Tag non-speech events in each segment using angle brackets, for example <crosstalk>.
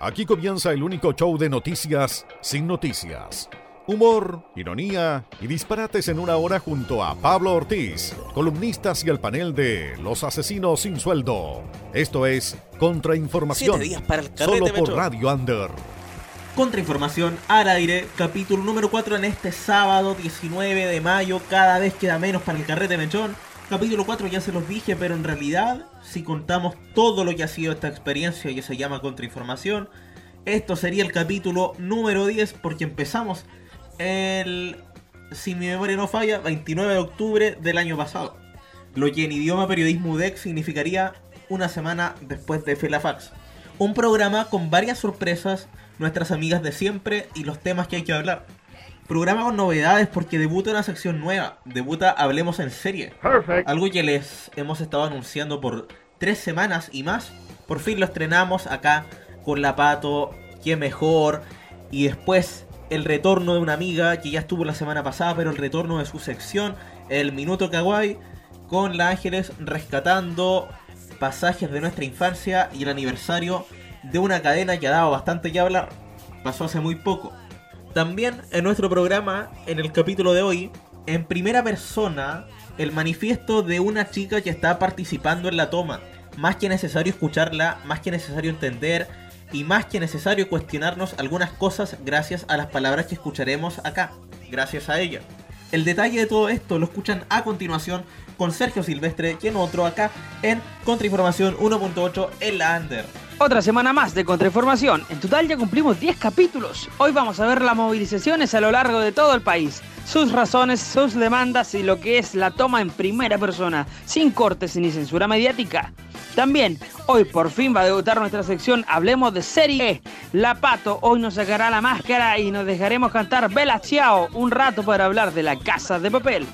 Aquí comienza el único show de noticias sin noticias. Humor, ironía y disparates en una hora junto a Pablo Ortiz, columnistas y el panel de Los Asesinos sin Sueldo. Esto es Contrainformación, Siete días para el solo por Metro. Radio Under. Contrainformación al aire, capítulo número 4 en este sábado 19 de mayo. Cada vez queda menos para el carrete mechón. Capítulo 4 ya se los dije, pero en realidad, si contamos todo lo que ha sido esta experiencia que se llama Contrainformación, esto sería el capítulo número 10 porque empezamos el, si mi memoria no falla, 29 de octubre del año pasado. Lo que en idioma periodismo UDEC significaría una semana después de Felafax. Un programa con varias sorpresas, nuestras amigas de siempre y los temas que hay que hablar. Programa con novedades porque debuta una sección nueva, debuta Hablemos en serie. Algo que les hemos estado anunciando por tres semanas y más. Por fin lo estrenamos acá con la Pato, qué mejor. Y después el retorno de una amiga que ya estuvo la semana pasada, pero el retorno de su sección, el Minuto Kawaii, con la Ángeles rescatando pasajes de nuestra infancia y el aniversario de una cadena que ha dado bastante que hablar. Pasó hace muy poco. También en nuestro programa, en el capítulo de hoy, en primera persona, el manifiesto de una chica que está participando en la toma. Más que necesario escucharla, más que necesario entender y más que necesario cuestionarnos algunas cosas gracias a las palabras que escucharemos acá, gracias a ella. El detalle de todo esto lo escuchan a continuación con Sergio Silvestre, quien otro acá en Contrainformación 1.8 en la Under. Otra semana más de Contrainformación. En total ya cumplimos 10 capítulos. Hoy vamos a ver las movilizaciones a lo largo de todo el país, sus razones, sus demandas y lo que es la toma en primera persona, sin cortes ni censura mediática. También, hoy por fin va a debutar nuestra sección Hablemos de Serie E. La Pato hoy nos sacará la máscara y nos dejaremos cantar Bella Ciao un rato para hablar de la casa de papel.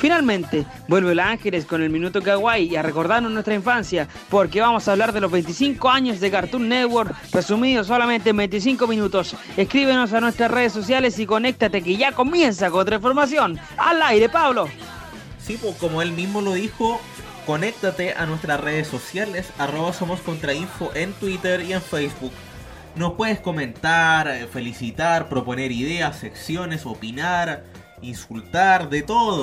Finalmente, vuelve la Ángeles con el Minuto Kawaii y a recordarnos nuestra infancia, porque vamos a hablar de los 25 años de Cartoon Network, resumidos solamente en 25 minutos. Escríbenos a nuestras redes sociales y conéctate que ya comienza Contrainformación. Al aire, Pablo. Sí, pues como él mismo lo dijo, conéctate a nuestras redes sociales, arroba somos contrainfo en Twitter y en Facebook. Nos puedes comentar, eh, felicitar, proponer ideas, secciones, opinar, insultar, de todo.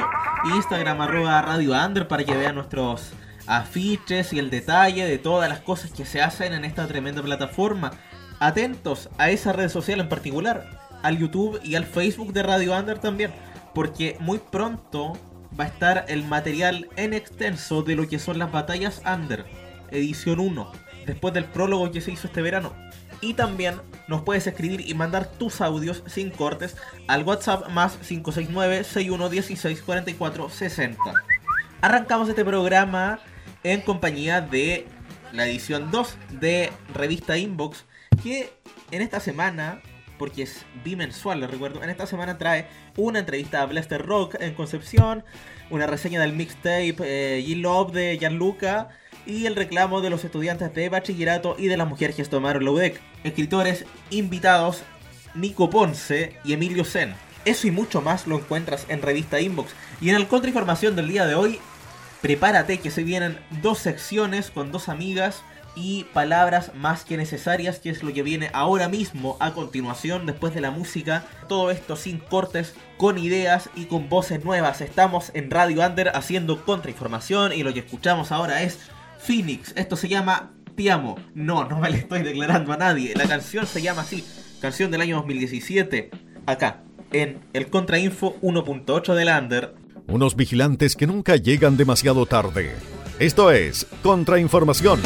Instagram arroba Radio Under para que vean nuestros afiches y el detalle de todas las cosas que se hacen en esta tremenda plataforma. Atentos a esa red social en particular, al YouTube y al Facebook de Radio Under también, porque muy pronto va a estar el material en extenso de lo que son las batallas Under, edición 1, después del prólogo que se hizo este verano. Y también nos puedes escribir y mandar tus audios sin cortes al WhatsApp más 569-6116-4460. Arrancamos este programa en compañía de la edición 2 de Revista Inbox, que en esta semana, porque es bimensual, les recuerdo, en esta semana trae una entrevista a Blaster Rock en Concepción, una reseña del mixtape eh, G-Love de Gianluca y el reclamo de los estudiantes de bachillerato y de las mujeres que tomaron la UDEC. Escritores invitados Nico Ponce y Emilio Sen. Eso y mucho más lo encuentras en Revista Inbox. Y en el Contrainformación del día de hoy, prepárate que se vienen dos secciones con dos amigas y palabras más que necesarias, que es lo que viene ahora mismo a continuación después de la música. Todo esto sin cortes, con ideas y con voces nuevas. Estamos en Radio Under haciendo contrainformación y lo que escuchamos ahora es Phoenix. Esto se llama Te amo. No, no me le estoy declarando a nadie. La canción se llama así. Canción del año 2017. Acá, en el Contrainfo 1.8 del Under. Unos vigilantes que nunca llegan demasiado tarde. Esto es Contrainformación.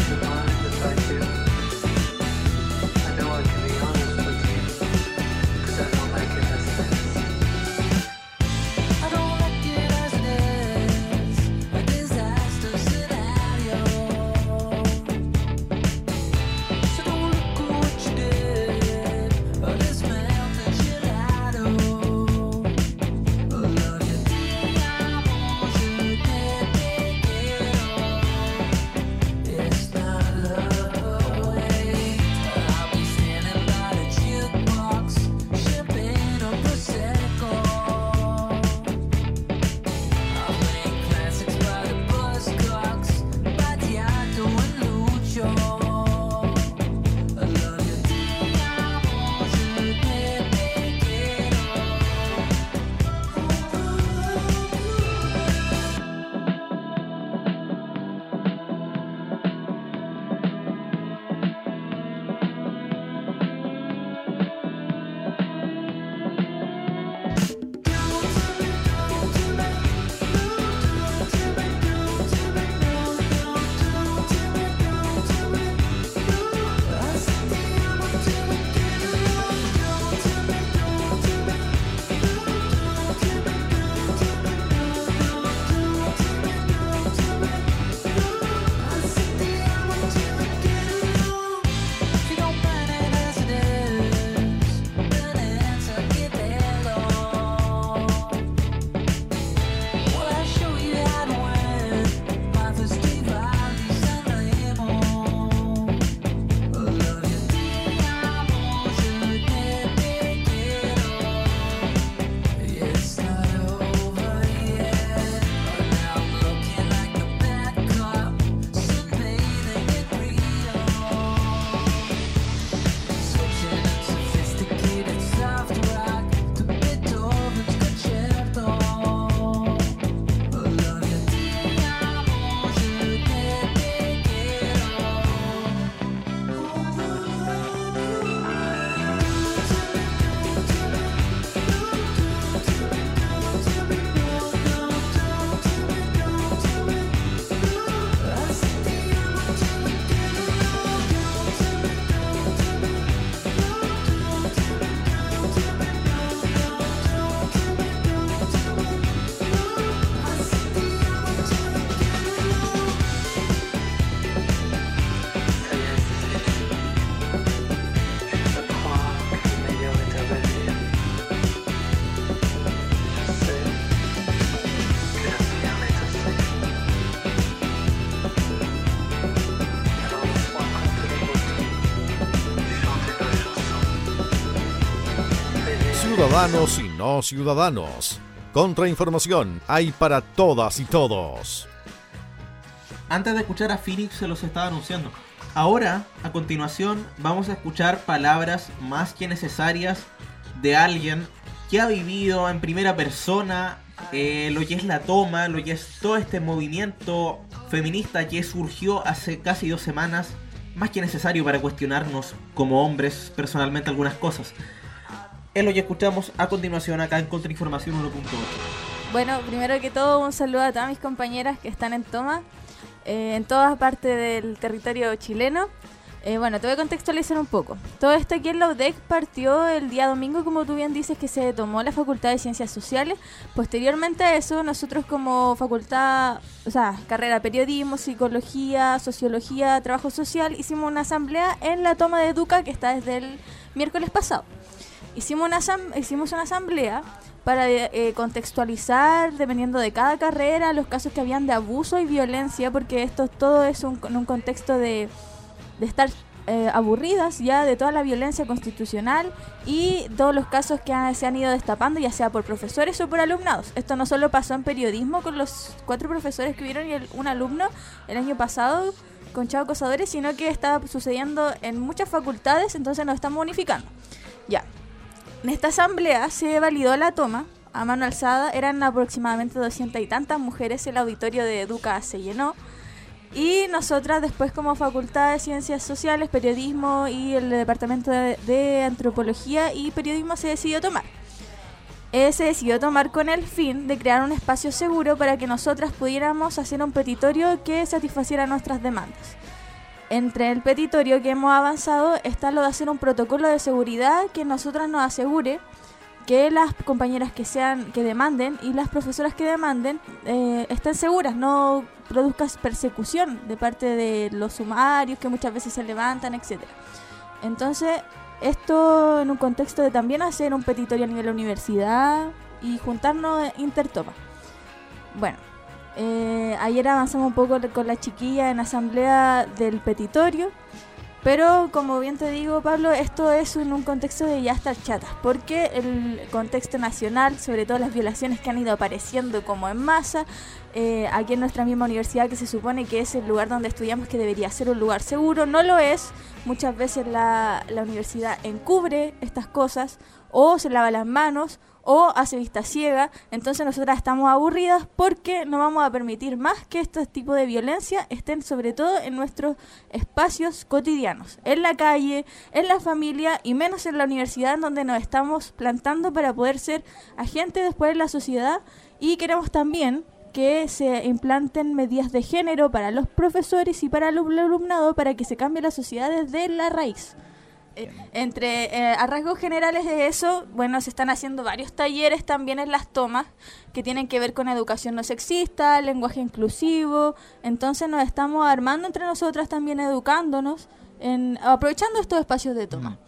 Ciudadanos y no ciudadanos. Contrainformación hay para todas y todos. Antes de escuchar a Phoenix se los estaba anunciando. Ahora, a continuación, vamos a escuchar palabras más que necesarias de alguien que ha vivido en primera persona eh, lo que es la toma, lo que es todo este movimiento feminista que surgió hace casi dos semanas, más que necesario para cuestionarnos como hombres personalmente algunas cosas. Es lo que escuchamos a continuación acá en Contrainformación 1.8. Bueno, primero que todo un saludo a todas mis compañeras que están en toma eh, en todas partes del territorio chileno. Eh, bueno, te voy a contextualizar un poco. Todo esto aquí en la UDEC partió el día domingo, como tú bien dices, que se tomó la Facultad de Ciencias Sociales. Posteriormente a eso, nosotros como facultad, o sea, carrera periodismo, psicología, sociología, trabajo social, hicimos una asamblea en la toma de Educa que está desde el miércoles pasado. Hicimos una, hicimos una asamblea para eh, contextualizar, dependiendo de cada carrera, los casos que habían de abuso y violencia, porque esto todo es un, un contexto de de estar eh, aburridas ya de toda la violencia constitucional y todos los casos que se han ido destapando, ya sea por profesores o por alumnados. Esto no solo pasó en periodismo con los cuatro profesores que vieron y un alumno el año pasado con Chavo Cosadores, sino que está sucediendo en muchas facultades, entonces nos estamos unificando. Ya. En esta asamblea se validó la toma a mano alzada, eran aproximadamente doscientas y tantas mujeres, el auditorio de Educa se llenó y nosotras después como Facultad de Ciencias Sociales, Periodismo y el Departamento de, Antropología y Periodismo se decidió tomar. Eh, se decidió tomar con el fin de crear un espacio seguro para que nosotras pudiéramos hacer un petitorio que satisfaciera nuestras demandas. Entre el petitorio que hemos avanzado está lo de hacer un protocolo de seguridad que nosotras nos asegure que las compañeras que sean que demanden y las profesoras que demanden eh, estén seguras, no produzcas persecución de parte de los sumarios que muchas veces se levantan, etcétera. Entonces, esto en un contexto de también hacer un petitorio a nivel universidad y juntarnos intertoma. Bueno, eh, ayer avanzamos un poco con la chiquilla en asamblea del petitorio pero como bien te digo, Pablo, esto es en un contexto de ya estar chatas, porque el contexto nacional, sobre todo las violaciones que han ido apareciendo como en masa, eh, aquí en nuestra misma universidad que se supone que es el lugar donde estudiamos que debería ser un lugar seguro, no lo es. Muchas veces la, la universidad encubre estas cosas o se lava las manos o hace vista ciega. Entonces nosotras estamos aburridas porque no vamos a permitir más que este tipo de violencia estén sobre todo en nuestros espacios cotidianos, en la calle, en la familia y menos en la universidad donde nos estamos plantando para poder ser agentes después de la sociedad y queremos también que se implanten medidas de género para los profesores y para el alumnado para que se cambie la sociedad desde la raíz. Eh, entre eh, a rasgos generales de eso, bueno, se están haciendo varios talleres también en las tomas que tienen que ver con educación no sexista, lenguaje inclusivo. Entonces nos estamos armando entre nosotras también educándonos, en, aprovechando estos espacios de toma.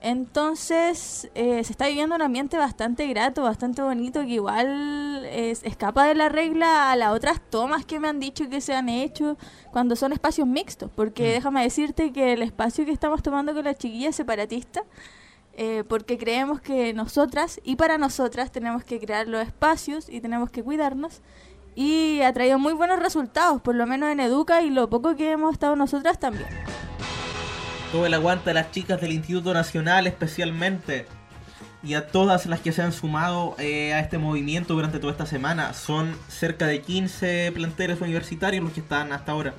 Entonces eh, se está viviendo un ambiente bastante grato, bastante bonito, que igual escapa de la regla a las otras tomas que me han dicho que se han hecho cuando son espacios mixtos, porque mm. déjame decirte que el espacio que estamos tomando con la chiquilla es separatista, eh, porque creemos que nosotras y para nosotras tenemos que crear los espacios y tenemos que cuidarnos. Y ha traído muy buenos resultados, por lo menos en Educa y lo poco que hemos estado nosotras también todo el aguante a las chicas del Instituto Nacional especialmente y a todas las que se han sumado eh, a este movimiento durante toda esta semana. Son cerca de 15 planteles universitarios los que están hasta ahora.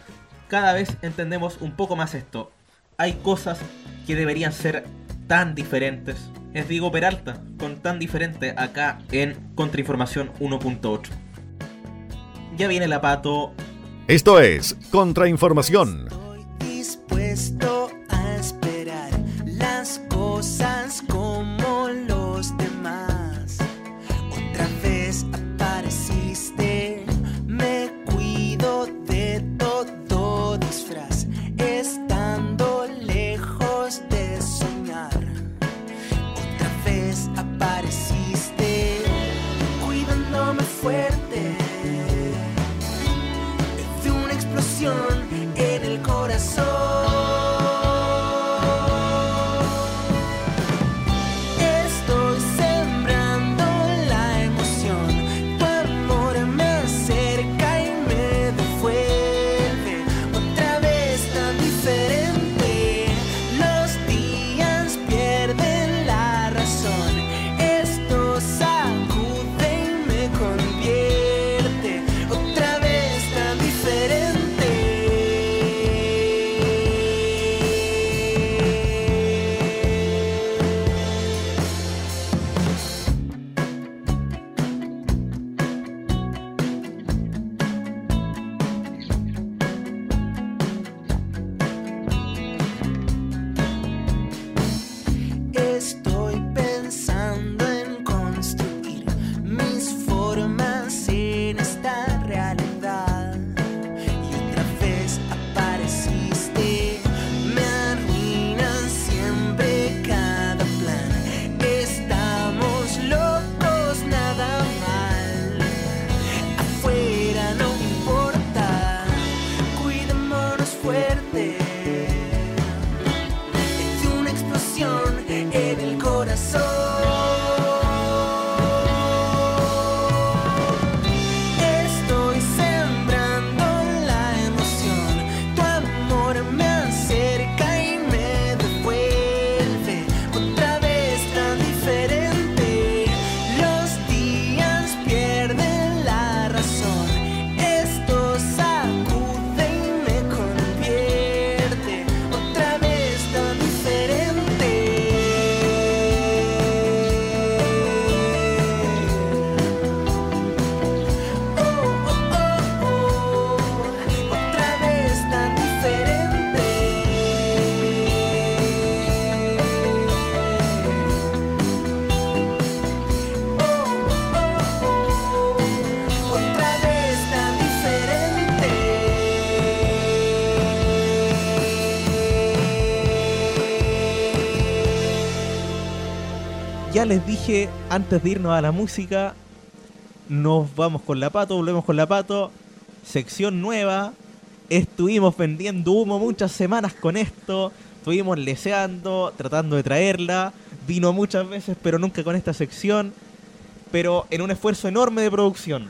Cada vez entendemos un poco más esto. Hay cosas que deberían ser tan diferentes. Es Diego Peralta, con tan diferente acá en Contrainformación 1.8. Ya viene la pato. Esto es Contrainformación emoción dije antes de irnos a la música, nos vamos con la pato, volvemos con la pato, sección nueva. Estuvimos vendiendo humo muchas semanas con esto, estuvimos leseando, tratando de traerla, vino muchas veces, pero nunca con esta sección, pero en un esfuerzo enorme de producción.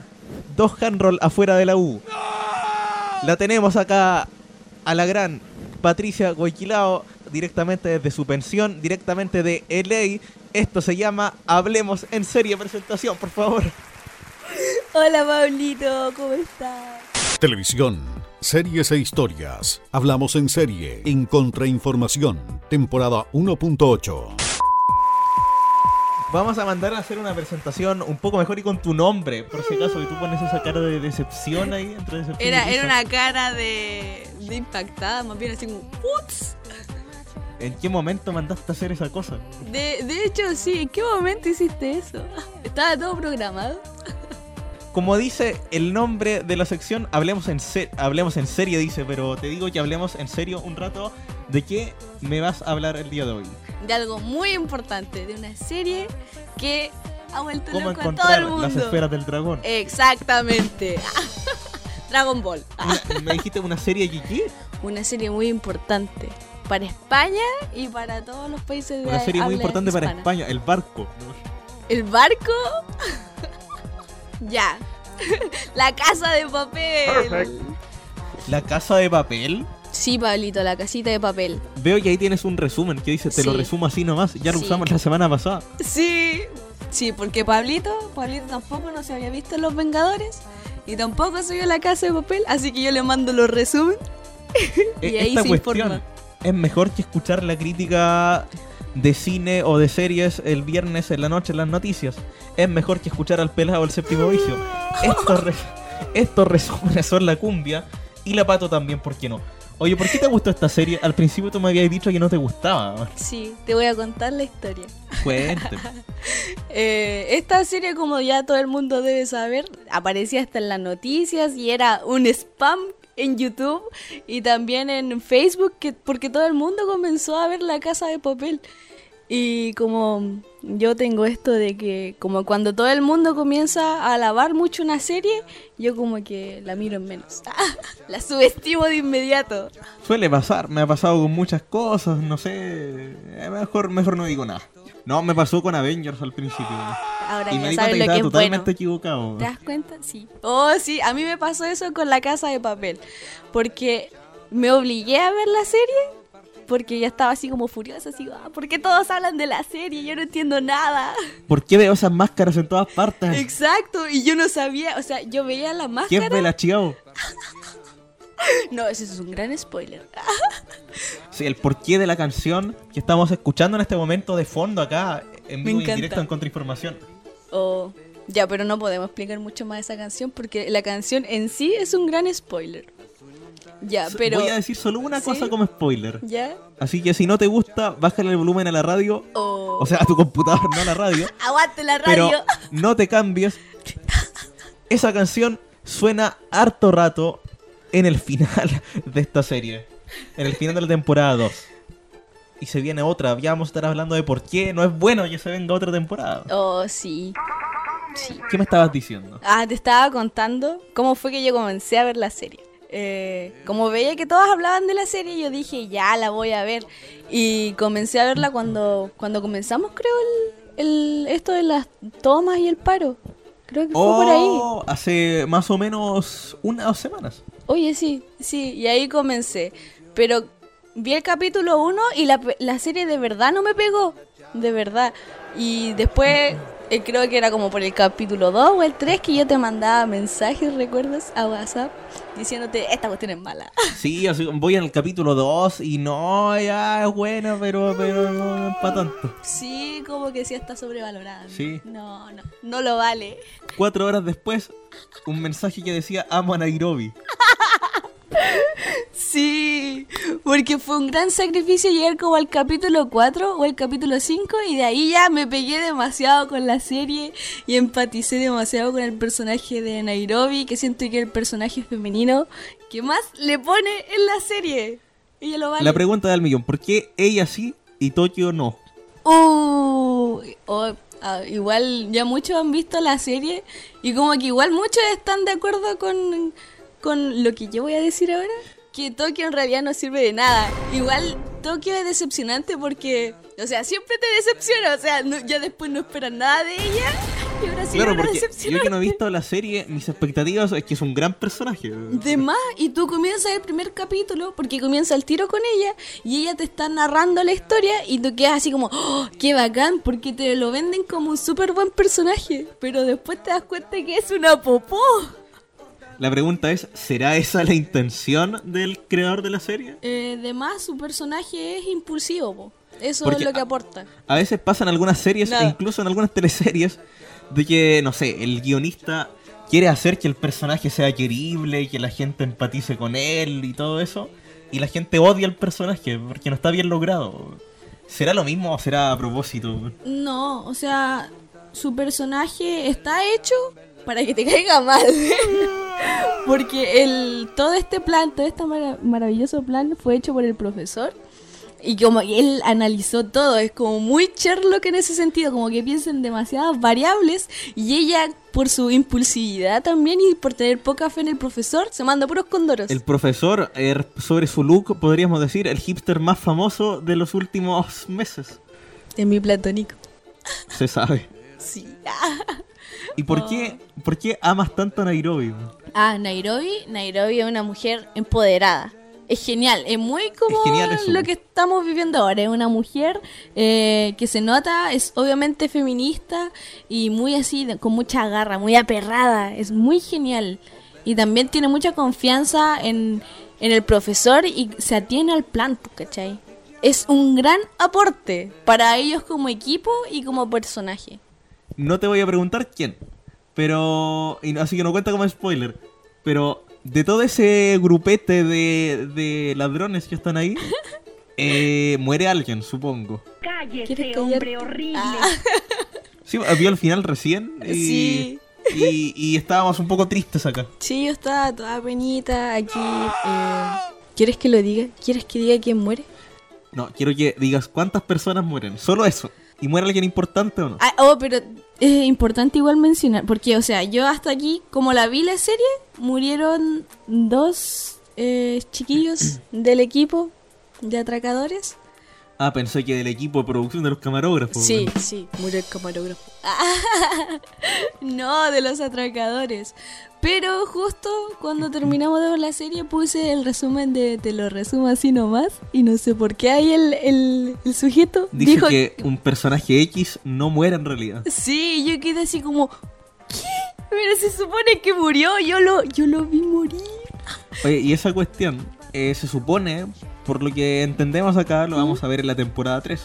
Dos handroll afuera de la U. La tenemos acá a la gran Patricia Goiquilao, directamente desde su pensión, directamente de LA. Esto se llama Hablemos en serie presentación, por favor. Hola Pablito, ¿cómo estás? Televisión, series e historias. Hablamos en serie, en Contrainformación, temporada 1.8. Vamos a mandar a hacer una presentación un poco mejor y con tu nombre, por si acaso, y tú pones esa cara de decepción ahí, entre decepción Era, era una cara de, de impactada, más bien así como "Ups". ¿En qué momento mandaste a hacer esa cosa? De, de hecho, sí, ¿en qué momento hiciste eso? <laughs> Estaba todo programado. Como dice el nombre de la sección, hablemos en, se- hablemos en serie, dice, pero te digo que hablemos en serio un rato. ¿De qué me vas a hablar el día de hoy? De algo muy importante, de una serie que ha vuelto ¿Cómo loco a todo el mundo. las esferas del dragón? Exactamente. <laughs> Dragon Ball. ¿Me dijiste una serie qué? Una serie muy importante para España y para todos los países de Una serie muy importante para. España, El Barco. ¿El barco? <laughs> ya. <laughs> La casa de papel. La Casa de Papel. Sí, Pablito, la casita de papel. Veo que ahí tienes un resumen que dice, te lo resumo así nomás. Ya lo Sí. usamos la semana pasada. Sí. Sí, porque Pablito, Pablito tampoco no se había visto en Los Vengadores y tampoco se vio la casa de papel, así que yo le mando los resumen <laughs> y E- ahí Esta se cuestión informa. Es mejor que escuchar la crítica de cine o de series el viernes en la noche en las noticias. Es mejor que escuchar al pelado el séptimo vicio. Estos, re- estos resúmenes son la cumbia y la pato también, ¿por qué no? Oye, ¿por qué te gustó esta serie? Al principio tú me habías dicho que no te gustaba. Sí, te voy a contar la historia. Cuéntame. <laughs> Eh, esta serie, como ya todo el mundo debe saber, aparecía hasta en las noticias y era un spam en YouTube y también en Facebook, que, porque todo el mundo comenzó a ver la casa de papel. Y como yo tengo esto de que como cuando todo el mundo comienza a alabar mucho una serie, yo como que la miro en menos. <laughs> la subestimo de inmediato. Suele pasar, me ha pasado con muchas cosas, no sé. eh, Mejor, mejor no digo nada. No, me pasó con Avengers al principio. Ahora y me ya di sabes que lo que es totalmente bueno. equivocado. ¿Te das cuenta? Sí. Oh, sí, a mí me pasó eso con la casa de papel. Porque me obligué a ver la serie. Porque ya estaba así como furiosa, así, ah, ¿por qué todos hablan de la serie? Yo no entiendo nada. ¿Por qué veo esas máscaras en todas partes? Exacto, y yo no sabía, o sea, yo veía la ¿Quién máscara. ve la Chiao? <laughs> No, ese es un gran spoiler. <laughs> Sí, el porqué de la canción que estamos escuchando en este momento de fondo acá, en Me vivo y en directo en Contrainformación. Oh, ya, pero no podemos explicar mucho más esa canción porque la canción en sí es un gran spoiler. Ya, pero. Voy a decir solo una ¿Sí? cosa como spoiler. ¿Ya? Así que si no te gusta, bájale el volumen a la radio. Oh. O sea, a tu computador, no a la radio. <laughs> Aguante la Pero radio. no te cambies. Esa canción suena harto rato en el final de esta serie. En el final de la temporada 2. Y se viene otra. Ya vamos a estar hablando de por qué no es bueno que se venga otra temporada. Oh, sí. Sí. ¿Qué me estabas diciendo? Ah, te estaba contando cómo fue que yo comencé a ver la serie. eh, como veía que todos hablaban de la serie, yo dije, ya la voy a ver. Y comencé a verla cuando, cuando comenzamos, creo, el, el- esto de las tomas y el paro. Creo que fue por ahí. Oh, hace más o menos una o dos semanas. Oye, sí, sí, y ahí comencé. Pero vi el capítulo 1 y la, la serie de verdad no me pegó. De verdad. Y después, eh, creo que era como por el capítulo 2 o el 3 que yo te mandaba mensajes, ¿recuerdas? A WhatsApp, diciéndote, esta cuestión es mala. <laughs> Sí, así, voy en el capítulo 2 y no, ya es buena, pero, pero no para tanto. Sí, como que sí está sobrevalorada. Sí. No, no, no lo vale. Cuatro horas después, un mensaje que decía amo a Nairobi. <laughs> Sí, porque fue un gran sacrificio llegar como al capítulo 4 o el capítulo 5 y de ahí ya me pegué demasiado con la serie y empaticé demasiado con el personaje de Nairobi, que siento que es el personaje femenino que más le pone en la serie. Ella lo vale. La pregunta del millón, ¿por qué ella sí y Tokio no? Uh, oh, ah, igual ya muchos han visto la serie y como que igual muchos están de acuerdo con, con lo que yo voy a decir ahora. Que Tokio en realidad no sirve de nada. Igual Tokio es decepcionante porque, o sea, siempre te decepciona. O sea, no- ya después no esperan nada de ella y ahora sí claro, porque yo que no he visto la serie, mis expectativas es que es un gran personaje. De más, y tú comienzas el primer capítulo, porque comienza el tiro con ella, y ella te está narrando la historia, y tú quedas así como, ¡Oh, qué bacán, porque te lo venden como un súper buen personaje, pero después te das cuenta que es una popó. La pregunta es, ¿será esa la intención del creador de la serie? Eh, de más, su personaje es impulsivo, po. eso Porque es lo que a- aporta. A veces pasan algunas series, e incluso en algunas teleseries, de que, no sé, el guionista quiere hacer que el personaje sea querible, que la gente empatice con él y todo eso, y la gente odia al personaje porque no está bien logrado. ¿Será lo mismo o será a propósito? No, o sea, su personaje está hecho para que te caiga mal. <laughs> Porque el, todo este plan, todo este mara- maravilloso plan fue hecho por el profesor. Y como él analizó todo, es como muy Sherlock en ese sentido, como que piensa en demasiadas variables y ella por su impulsividad también y por tener poca fe en el profesor, se manda puros condoros. El profesor, eh, sobre su look, podríamos decir, el hipster más famoso de los últimos meses. Es mi platónico. Se sabe. Sí. <laughs> ¿Y por qué, por qué amas tanto a Nairobi? Ah, Nairobi. Nairobi es una mujer empoderada. Es genial, es muy como Es genial eso. lo que estamos viviendo ahora. Es una mujer eh, que se nota, es obviamente feminista y muy así, con mucha garra, muy aperrada. Es muy genial. Y también tiene mucha confianza en, en el profesor y se atiene al plan, pues, ¿cachai? Es un gran aporte para ellos como equipo y como personaje. No te voy a preguntar quién, pero. y así que no cuenta como spoiler. Pero de todo ese grupete de, de ladrones que están ahí, <laughs> eh, muere alguien, supongo. ¿Quieres Cállese, hombre horrible. <laughs> Sí, vio al final recién y, Sí. y, y estábamos un poco tristes acá. Sí, yo estaba toda penita aquí. eh, ¿Quieres que lo diga? ¿Quieres que diga quién muere? No, quiero que digas cuántas personas mueren. Solo eso. ¿Y muere alguien importante o no? Ah, oh, pero es importante igual mencionar, porque, o sea, yo hasta aquí, como la vi la serie, murieron dos eh, chiquillos <clears throat> del equipo de atracadores. Ah, pensé que del equipo de producción de los camarógrafos. Sí, sí, murió el camarógrafo. <laughs> no, de los atracadores. Pero justo cuando terminamos de ver la serie puse el resumen de Te lo resumo así nomás. Y no sé por qué ahí el, el, el sujeto Dice dijo que un personaje X no muere en realidad. Sí, yo quedé así como... ¿Qué? Pero se supone que murió, yo lo, yo lo vi morir. Oye, y esa cuestión eh, se supone, por lo que entendemos acá, lo vamos a ver en la temporada 3.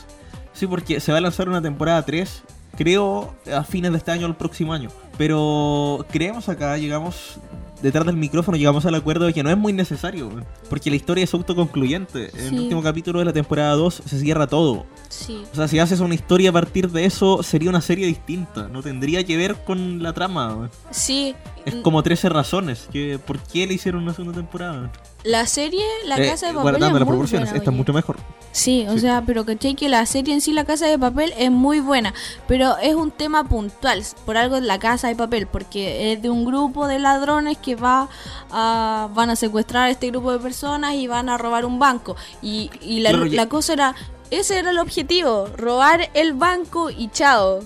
Sí, porque se va a lanzar una temporada 3, creo, a fines de este año o el próximo año. Pero creemos acá, llegamos detrás del micrófono, llegamos al acuerdo de que no es muy necesario, porque la historia es autoconcluyente. En el Sí. último capítulo de la temporada 2 se cierra todo. Sí. O sea, si haces una historia a partir de eso, sería una serie distinta. No tendría que ver con la trama. Sí. Es como 13 razones. Que, ¿Por qué le hicieron una segunda temporada? La serie, La Eh, Casa de Papel. guardando es las muy proporciones, buena, esta es mucho mejor. Sí, o Sí. sea, pero caché que la serie en sí, La Casa de Papel, es muy buena. Pero es un tema puntual. Por algo es La Casa de Papel. Porque es de un grupo de ladrones que va a, van a secuestrar a este grupo de personas y van a robar un banco. Y, y la, Claro, la cosa era. Ese era el objetivo. Robar el banco y chao.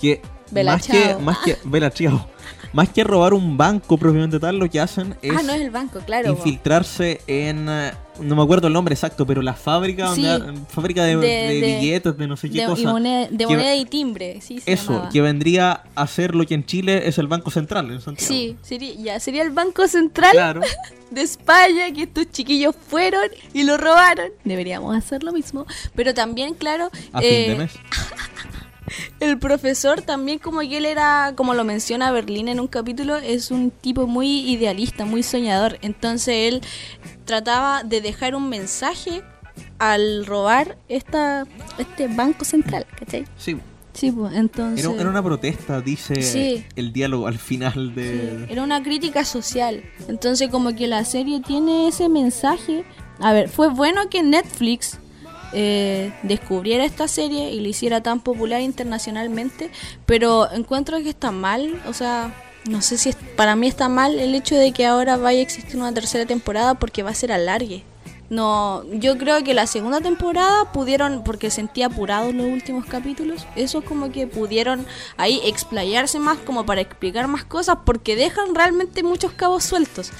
Que Vela, más que, chao. más que, vela, chao. Más que robar un banco propiamente tal, lo que hacen es ah, no es el banco, claro. infiltrarse en eh, no me acuerdo el nombre exacto, pero la fábrica Sí. donde fábrica de, De- de de- billetes, de no sé qué y cosa. moneda, de moneda y timbre, sí. Se Eso, llamaba. que vendría a ser lo que en Chile es el Banco Central en Santiago. Sí, sería, ya, sería el Banco Central Claro. <laughs> de España que estos chiquillos fueron y lo robaron. Deberíamos hacer lo mismo. Pero también, claro, A eh, fin de mes. <laughs> el profesor también como que él era, como lo menciona Berlín en un capítulo, es un tipo muy idealista, muy soñador. Entonces él trataba de dejar un mensaje al robar esta, este Banco Central, ¿cachai? Sí. Sí, pues entonces... Era, era una protesta, dice Sí. el diálogo al final Sí, de. era una crítica social. Entonces como que la serie tiene ese mensaje. A ver, fue bueno que Netflix eh, descubriera esta serie y la hiciera tan popular internacionalmente, pero encuentro que está mal, o sea, no sé si es, para mí está mal el hecho de que ahora vaya a existir una tercera temporada porque va a ser alargue. No, yo creo que la segunda temporada pudieron, porque sentí apurados los últimos capítulos, eso como que pudieron ahí explayarse más como para explicar más cosas porque dejan realmente muchos cabos sueltos.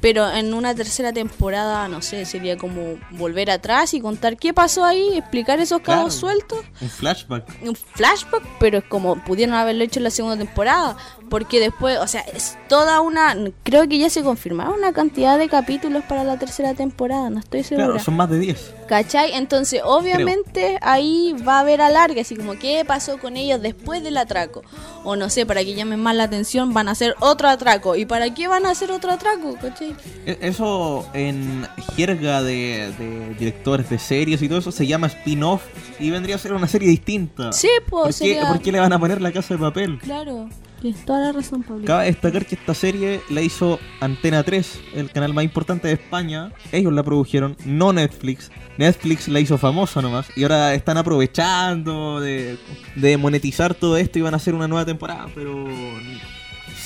Pero en una tercera temporada, no sé, sería como volver atrás y contar qué pasó ahí, explicar esos cabos Claro. sueltos Un flashback. un flashback, pero es como pudieron haberlo hecho en la segunda temporada, porque después, o sea, es toda una, creo que ya se confirmaron una cantidad de capítulos para la tercera temporada, no estoy segura. Claro, son más de 10. ¿Cachai? Entonces, obviamente ahí va a haber alargue, así como qué pasó con ellos después del atraco. O no sé, para que llamen más la atención, van a hacer otro atraco. ¿Y para qué van a hacer otro atraco? ¿Cachai? E- Eso en jerga de, de directores de series y todo eso se llama spin-off y vendría a ser una serie distinta. Sí, pues ¿Por sería- por qué le van a poner la casa de papel? Claro, tienes toda la razón, Pablo. Cabe destacar que esta serie la hizo Antena 3, el canal más importante de España. Ellos la produjeron, no Netflix. Netflix la hizo famosa nomás. Y ahora están aprovechando de, de monetizar todo esto y van a hacer una nueva temporada. Pero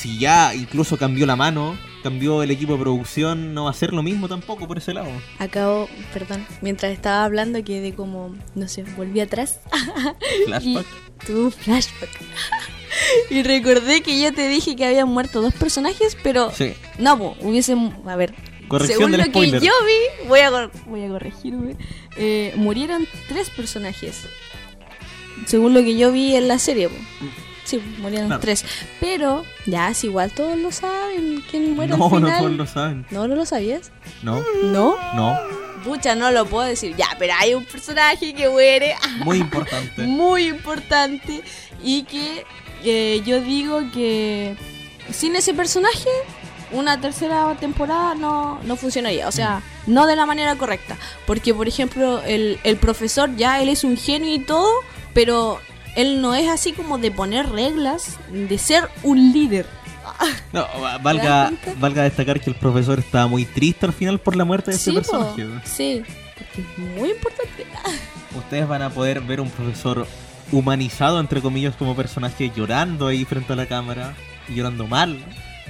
si ya incluso cambió la mano, cambió el equipo de producción, no va a ser lo mismo tampoco por ese lado. Acabo, perdón, mientras estaba hablando quedé como, no sé, volví atrás. <laughs> Flashback. Un flashback. <laughs> y recordé que yo te dije que habían muerto dos personajes, pero Sí. no, po, hubiesen, a ver, Corrección según del lo spoiler. que yo vi, voy a, voy a corregirme, eh, murieron tres personajes. Según lo que yo vi en la serie, po. Sí, murieron Claro. tres. Pero, ya, es igual, todos lo saben. ¿Quién muere No, al no final? todos lo saben. ¿No, no lo sabías? No, ¿No? no. Pucha, no lo puedo decir. Ya, pero hay un personaje que muere <laughs> Muy importante. muy importante y que eh, yo digo que sin ese personaje una tercera temporada no, no funcionaría. O sea, no de la manera correcta. Porque, por ejemplo, el, el profesor ya, él es un genio y todo, pero él no es así como de poner reglas, de ser un líder. No, va- ¿Te valga, valga destacar que el profesor estaba muy triste al final por la muerte de ese Sí, po, personaje. sí, porque es muy importante. <laughs> Ustedes van a poder ver un profesor humanizado, entre comillas, como personaje llorando ahí frente a la cámara y llorando mal.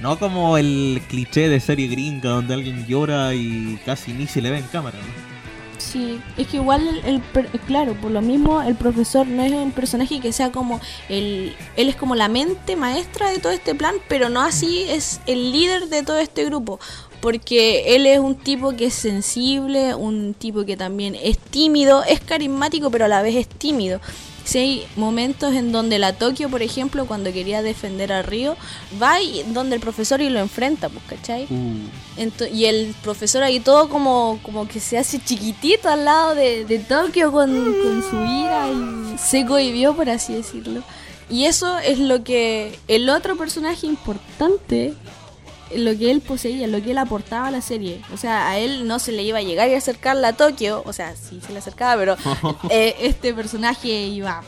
No como el cliché de serie gringa donde alguien llora y casi ni se le ve en cámara. ¿no? Sí, es que igual, el, claro, por lo mismo el profesor no es un personaje que sea como el... Él es como la mente maestra de todo este plan, pero no así es el líder de todo este grupo. Porque él es un tipo que es sensible, un tipo que también es tímido, es carismático, pero a la vez es tímido. Si hay momentos en donde la Tokio, por ejemplo, cuando quería defender a Río, va y donde el profesor y lo enfrenta, pues, ¿cachai? Ento- y el profesor ahí todo como, como que se hace chiquitito al lado de, de Tokio con, con su ira y se cohibió, por así decirlo. Y eso es lo que el otro personaje importante, lo que él poseía, lo que él aportaba a la serie. O sea, a él no se le iba a llegar y acercar a Tokio, o sea, sí se le acercaba, pero <laughs> eh, este personaje iba...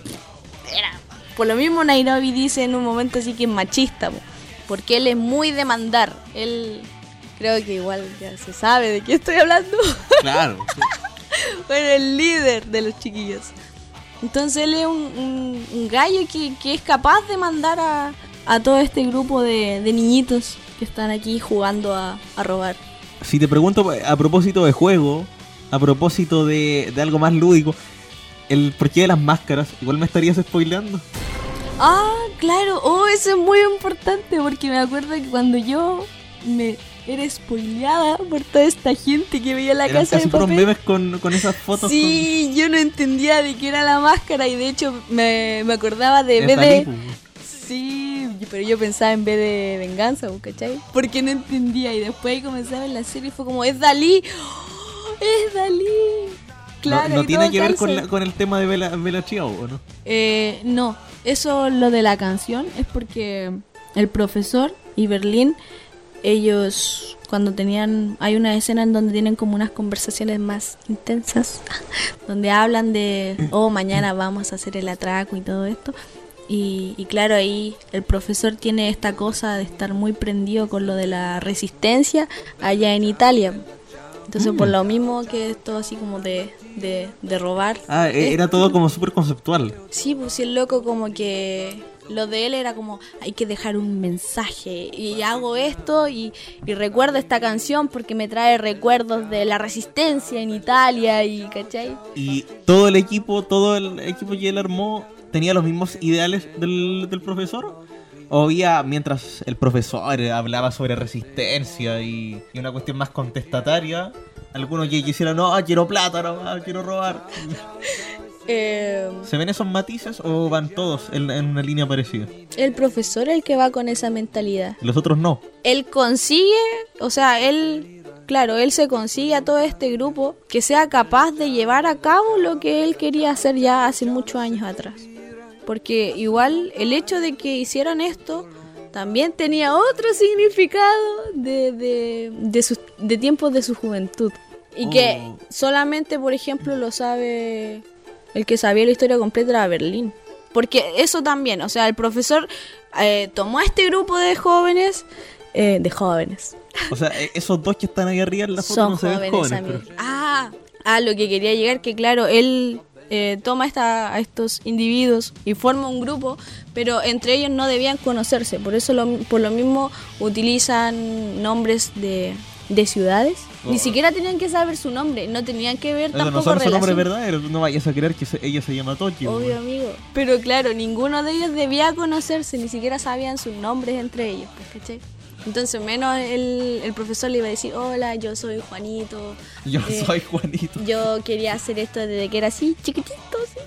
Era, por lo mismo Nairobi dice en un momento así que es machista, po, porque él es muy demandar, él creo que igual ya se sabe de qué estoy hablando. <laughs> Claro. bueno, el líder de los chiquillos. Entonces él es un, un- un gallo que, que es capaz de mandar a, a todo este grupo de, de niñitos que están aquí jugando a, a robar. Si te pregunto a propósito de juego, a propósito de, de algo más lúdico, el porqué de las máscaras, igual me estarías spoileando. Ah, claro, oh, eso es muy importante porque me acuerdo que cuando yo me era spoileada por toda esta gente que veía la Eran casa de casi puros papel. memes con, con esas fotos. Sí, yo no entendía de qué era la máscara y de hecho me, me acordaba de. Dalí, pues. Sí, pero yo pensaba en vez de venganza, ¿vos ¿cachai? Porque no entendía y después ahí comencé a ver la serie y fue como, es Dalí, ¡Oh! es Dalí. Claro, no no tiene que ver con, la- con el tema de Bella, Bella Ciao, ¿o no? Eh, no, eso lo de la canción es porque el profesor y Berlín, ellos cuando tenían, hay una escena en donde tienen como unas conversaciones más intensas, <laughs> donde hablan de, oh, mañana vamos a hacer el atraco y todo esto. Y, y claro, ahí el profesor tiene esta cosa de estar muy prendido con lo de la resistencia allá en Italia. Entonces, por lo mismo que esto así como de, de, de robar. Ah, e- <laughs> era todo como súper conceptual. Sí, pues el loco como que lo de él era como hay que dejar un mensaje y hago esto y, y recuerdo esta canción porque me trae recuerdos de la resistencia en Italia y ¿cachai? Y todo el equipo, todo el equipo que él armó, tenía los mismos ideales del, del profesor. O había, mientras el profesor hablaba sobre resistencia y, y una cuestión más contestataria, algunos que quisieran, no, quiero plata, no, quiero robar. <laughs> Eh, ¿Se ven esos matices o van todos en, en una línea parecida? el profesor es el que va con esa mentalidad. Los otros no. Él consigue, o sea, él, claro, él se consigue a todo este grupo que sea capaz de llevar a cabo lo que él quería hacer ya hace muchos años atrás. Porque igual el hecho de que hicieran esto también tenía otro significado de, de, de, sus- de tiempos de su juventud. Y que Oh. solamente, por ejemplo, lo sabe el que sabía la historia completa era Berlín. Porque eso también, o sea, el profesor eh, tomó a este grupo de jóvenes, eh, de jóvenes, O sea, e- esos dos que están ahí arriba en la foto son no se ven jóvenes, amigos. pero- Ah, a lo que quería llegar, que claro, él eh, toma esta, a estos individuos y forma un grupo, pero entre ellos no debían conocerse, por eso lo, por lo mismo utilizan nombres de, de ciudades. Ni Oh. siquiera tenían que saber su nombre, no tenían que ver tampoco no son su nombre verdadero, no vayas a creer que se- ella se llama Toki. Obvio, amigo. Pero claro, ninguno de ellos debía conocerse, ni siquiera sabían sus nombres entre ellos, pues, ¿cachai? Entonces, menos el, el profesor le iba a decir, hola, yo soy Juanito. Yo eh, soy Juanito. Yo quería hacer esto desde que era así, chiquitito, así.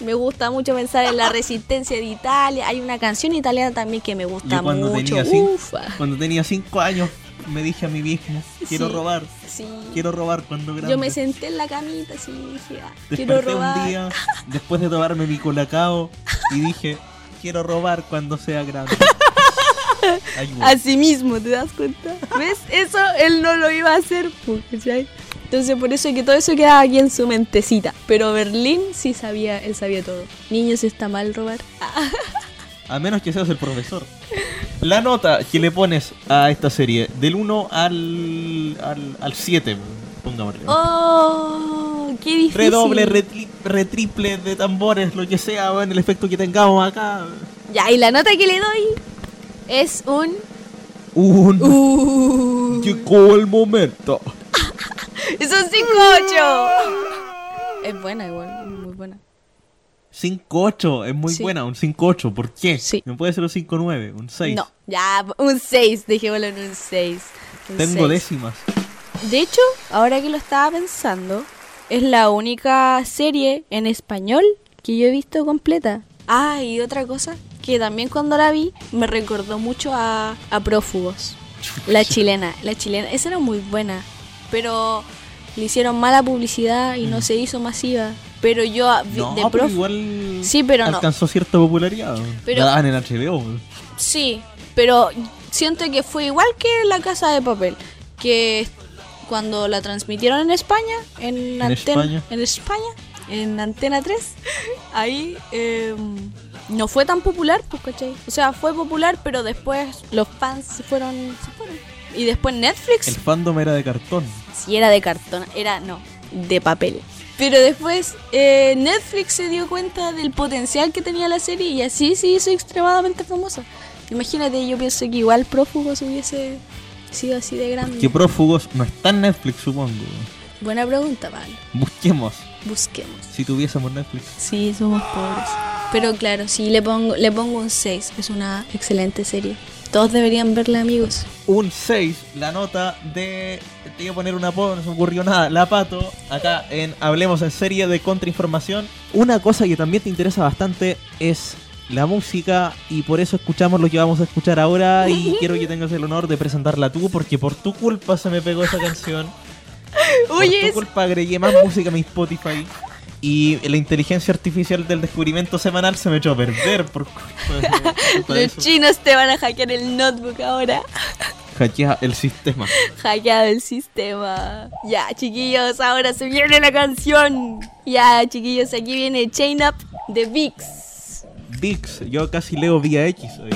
<laughs> Me gusta mucho pensar en la <laughs> resistencia de Italia. Hay una canción italiana también que me gusta Yo cuando mucho. tenía, cinco, Ufa. cuando tenía cinco años me dije a mí mismo, quiero Sí. robar, Sí. quiero robar cuando grande. Yo me senté en la camita así y dije, ah, quiero robar. un día, <laughs> después de tomarme mi colacao, y dije, quiero robar cuando sea grande. Güey. Así mismo, ¿te das cuenta? ¿Ves? Eso él no lo iba a hacer, ¿cachai? Entonces por eso es que todo eso quedaba aquí en su mentecita. Pero Berlín sí sabía, él sabía todo. Niños, está mal robar. A menos que seas el profesor. La nota que le pones a esta serie, del 1 al, al, al 7, pongámosle. ¡Oh! ¡Qué difícil! Redoble, retri- retriple de tambores, lo que sea, bueno, el efecto que tengamos acá. Ya, y la nota que le doy es un... Un... Uh, Llegó el momento. <laughs> ¡Es un 5-8! Es buena igual, muy buena. 5-8, es muy Sí. buena, un 5-8. ¿Por qué? Sí. No puede ser un 5-9, un 6. No, ya, un 6, dejémoslo en un 6. Un Tengo 6. décimas. De hecho, ahora que lo estaba pensando, es la única serie en español que yo he visto completa. Ah, y otra cosa, que también cuando la vi me recordó mucho a, a Prófugos. La chilena, la chilena, esa era muy buena, pero le hicieron mala publicidad y no se hizo masiva. Pero yo a- vi- Mm. No, de pero igual Sí, pero no. alcanzó cierta popularidad. Pero- La daban en HBO. Sí, pero siento que fue igual que La Casa de Papel, que cuando la transmitieron en España, en, Antena, España. en España, en Antena 3, ahí eh, no fue tan popular, pues, ¿cachai? O sea, fue popular, pero después los fans se fueron, se fueron. Y después Netflix, El fandom era de cartón. si era de cartón, era no, de papel. Pero después eh, Netflix se dio cuenta del potencial que tenía la serie y así se hizo extremadamente famosa. Imagínate, yo pienso que igual Prófugos hubiese sido así de grande. Que prófugos no está en Netflix, supongo. Buena pregunta, Pablo. Busquemos. Busquemos. Si tuviésemos Netflix. Sí, somos pobres. Pero claro, sí, le pongo, le pongo un 6. Es una excelente serie. Todos deberían verla, amigos. Un 6, la nota de. Te iba a poner una apodo, no se me ocurrió nada. La pato, acá en Hablemos en serie de contrainformación. Una cosa que también te interesa bastante es la música y por eso escuchamos lo que vamos a escuchar ahora y <laughs> quiero que tengas el honor de presentarla tú porque por tu culpa se me pegó esa canción. Por Oye, tu es- culpa agregué más música a mi Spotify y la inteligencia artificial del descubrimiento semanal se me echó a perder por culpa de, por los chinos te van a hackear el notebook ahora. Hackea el sistema. Hackeado el sistema. Ya, chiquillos, ahora se viene la canción. Ya, chiquillos, aquí viene Chain Up de VIX. Dix, yo casi leo vía X. hoy.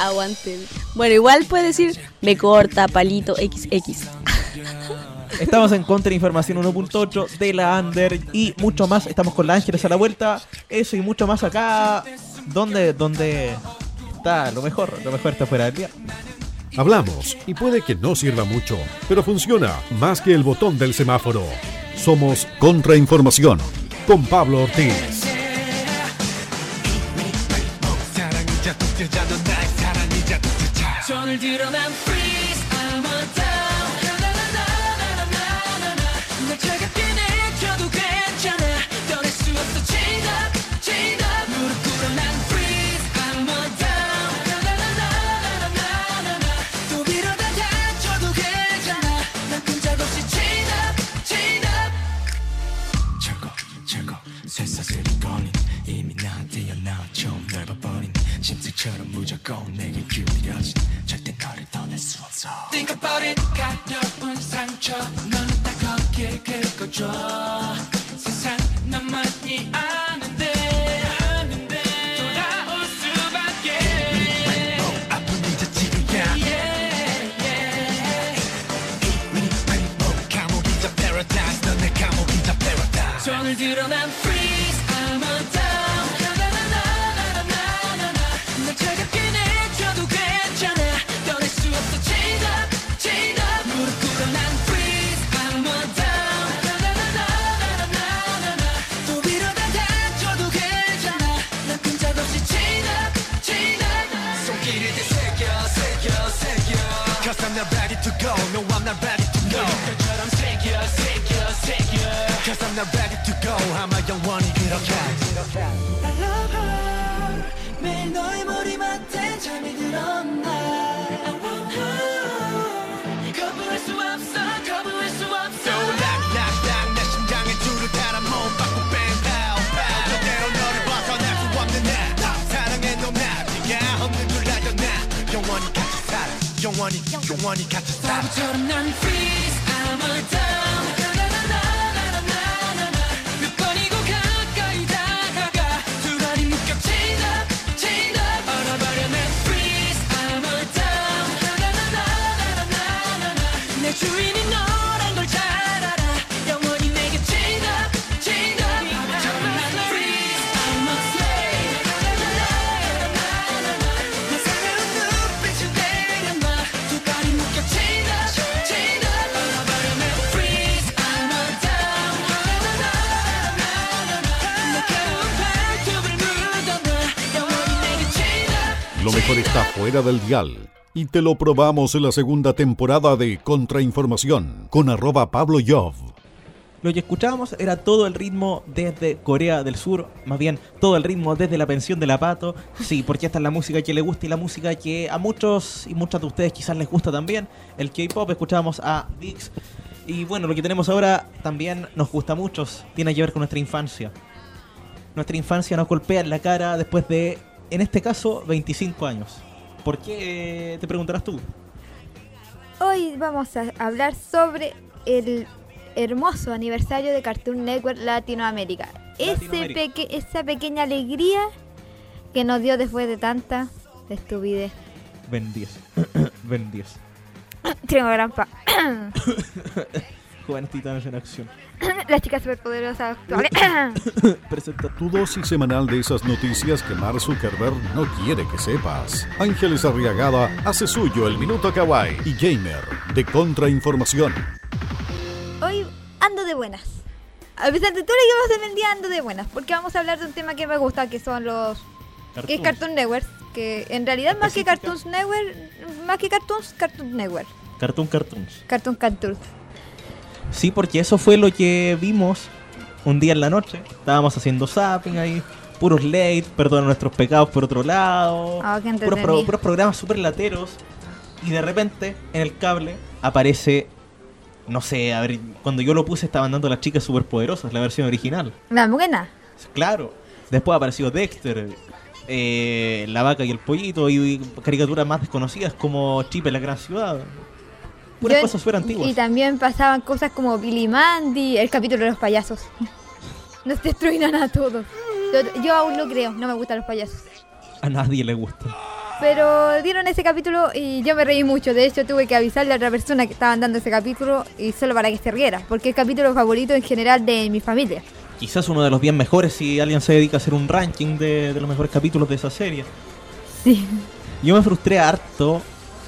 Aguante. Bueno, igual puede decir me corta, palito, XX. <laughs> Estamos en Contrainformación 1.8 de la Under y mucho más. Estamos con la Ángeles a la vuelta. Eso y mucho más acá. Donde, donde está lo mejor. Lo mejor está fuera del día. Hablamos y puede que no sirva mucho, pero funciona más que el botón del semáforo. Somos Contrainformación con Pablo Ortiz. none free. Fuera del dial. Y te lo probamos en la segunda temporada de Contrainformación con arroba Pablo Yov. Lo que escuchábamos era todo el ritmo desde Corea del Sur, más bien todo el ritmo desde la pensión de la Pato. Sí, porque esta es la música que le gusta y la música que a muchos y muchas de ustedes quizás les gusta también. El K-pop, escuchábamos a Vix. Y bueno, lo que tenemos ahora también nos gusta a muchos, tiene que ver con nuestra infancia. Nuestra infancia nos golpea en la cara después de, en este caso, 25 años. ¿Por qué? Te preguntarás tú. Hoy vamos a hablar sobre el hermoso aniversario de Cartoon Network Latinoamérica. Ese peque- esa pequeña alegría que nos dio después de tanta estupidez. Ben 10. <coughs> ben 10. Tringo Grampa. Jóvenes titanes en acción. <coughs> Las chicas superpoderosas <coughs> actuales. <coughs> Presenta Tu dosis semanal de esas noticias que Mark Zuckerberg no quiere que sepas. Ángeles Arriagada hace suyo el Minuto Kawaii y Gamer de Contrainformación. Hoy ando de buenas. A pesar de todo lo que vamos a el día ando de buenas. Porque vamos a hablar de un tema que me gusta, que son los... Que es Cartoon Network. Que en realidad más que. Cartoons Network... Más que Cartoons, Cartoon Network. Cartoon Cartoons. Cartoon Cartoon. Sí, porque eso fue lo que vimos un día en la noche. Estábamos haciendo zapping ahí. Puros late, perdona nuestros pecados por otro lado. Qué puros, pro- puros programas super lateros. Y de repente, en el cable, aparece. No sé, a ver, cuando yo lo puse estaban dando las chicas superpoderosas, la versión original. La buena. Claro. Después apareció Dexter, eh, La Vaca y el Pollito y caricaturas más desconocidas como Chip en la Gran Ciudad. Puras Yo- cosas súper antiguas. Y también pasaban cosas como Billy Mandy, el capítulo de los payasos. <laughs> Nos destruirán a todos. Yo, yo aún lo creo, no me gustan los payasos. A nadie le gusta. Pero dieron ese capítulo y yo me reí mucho. De hecho, tuve que avisarle a otra persona que estaban dando ese capítulo y solo para que se riera. Porque es el capítulo favorito en general de mi familia. Quizás uno de los 10 mejores si alguien se dedica a hacer un ranking de, de los mejores capítulos de esa serie. Sí. Yo me frustré harto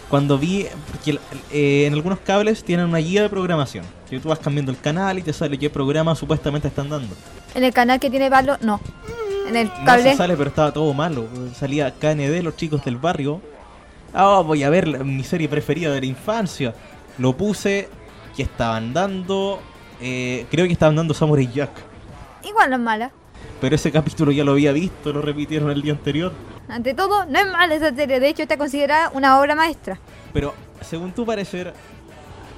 cuando vi, porque eh, en algunos cables tienen una guía de programación. Que tú vas cambiando el canal y te sale qué programa supuestamente están dando. En el canal que tiene Pablo, no. En el No cable. se sale, pero estaba todo malo. Salía KND, los chicos del barrio. Ah, voy a ver la- mi serie preferida de la infancia. Lo puse, que estaban dando... eh, creo que estaban dando Samurai Jack. Igual no es mala. Pero ese capítulo ya lo había visto, lo repitieron el día anterior. Ante todo, no es mala esa serie. De hecho, está considerada una obra maestra. Pero, según tu parecer,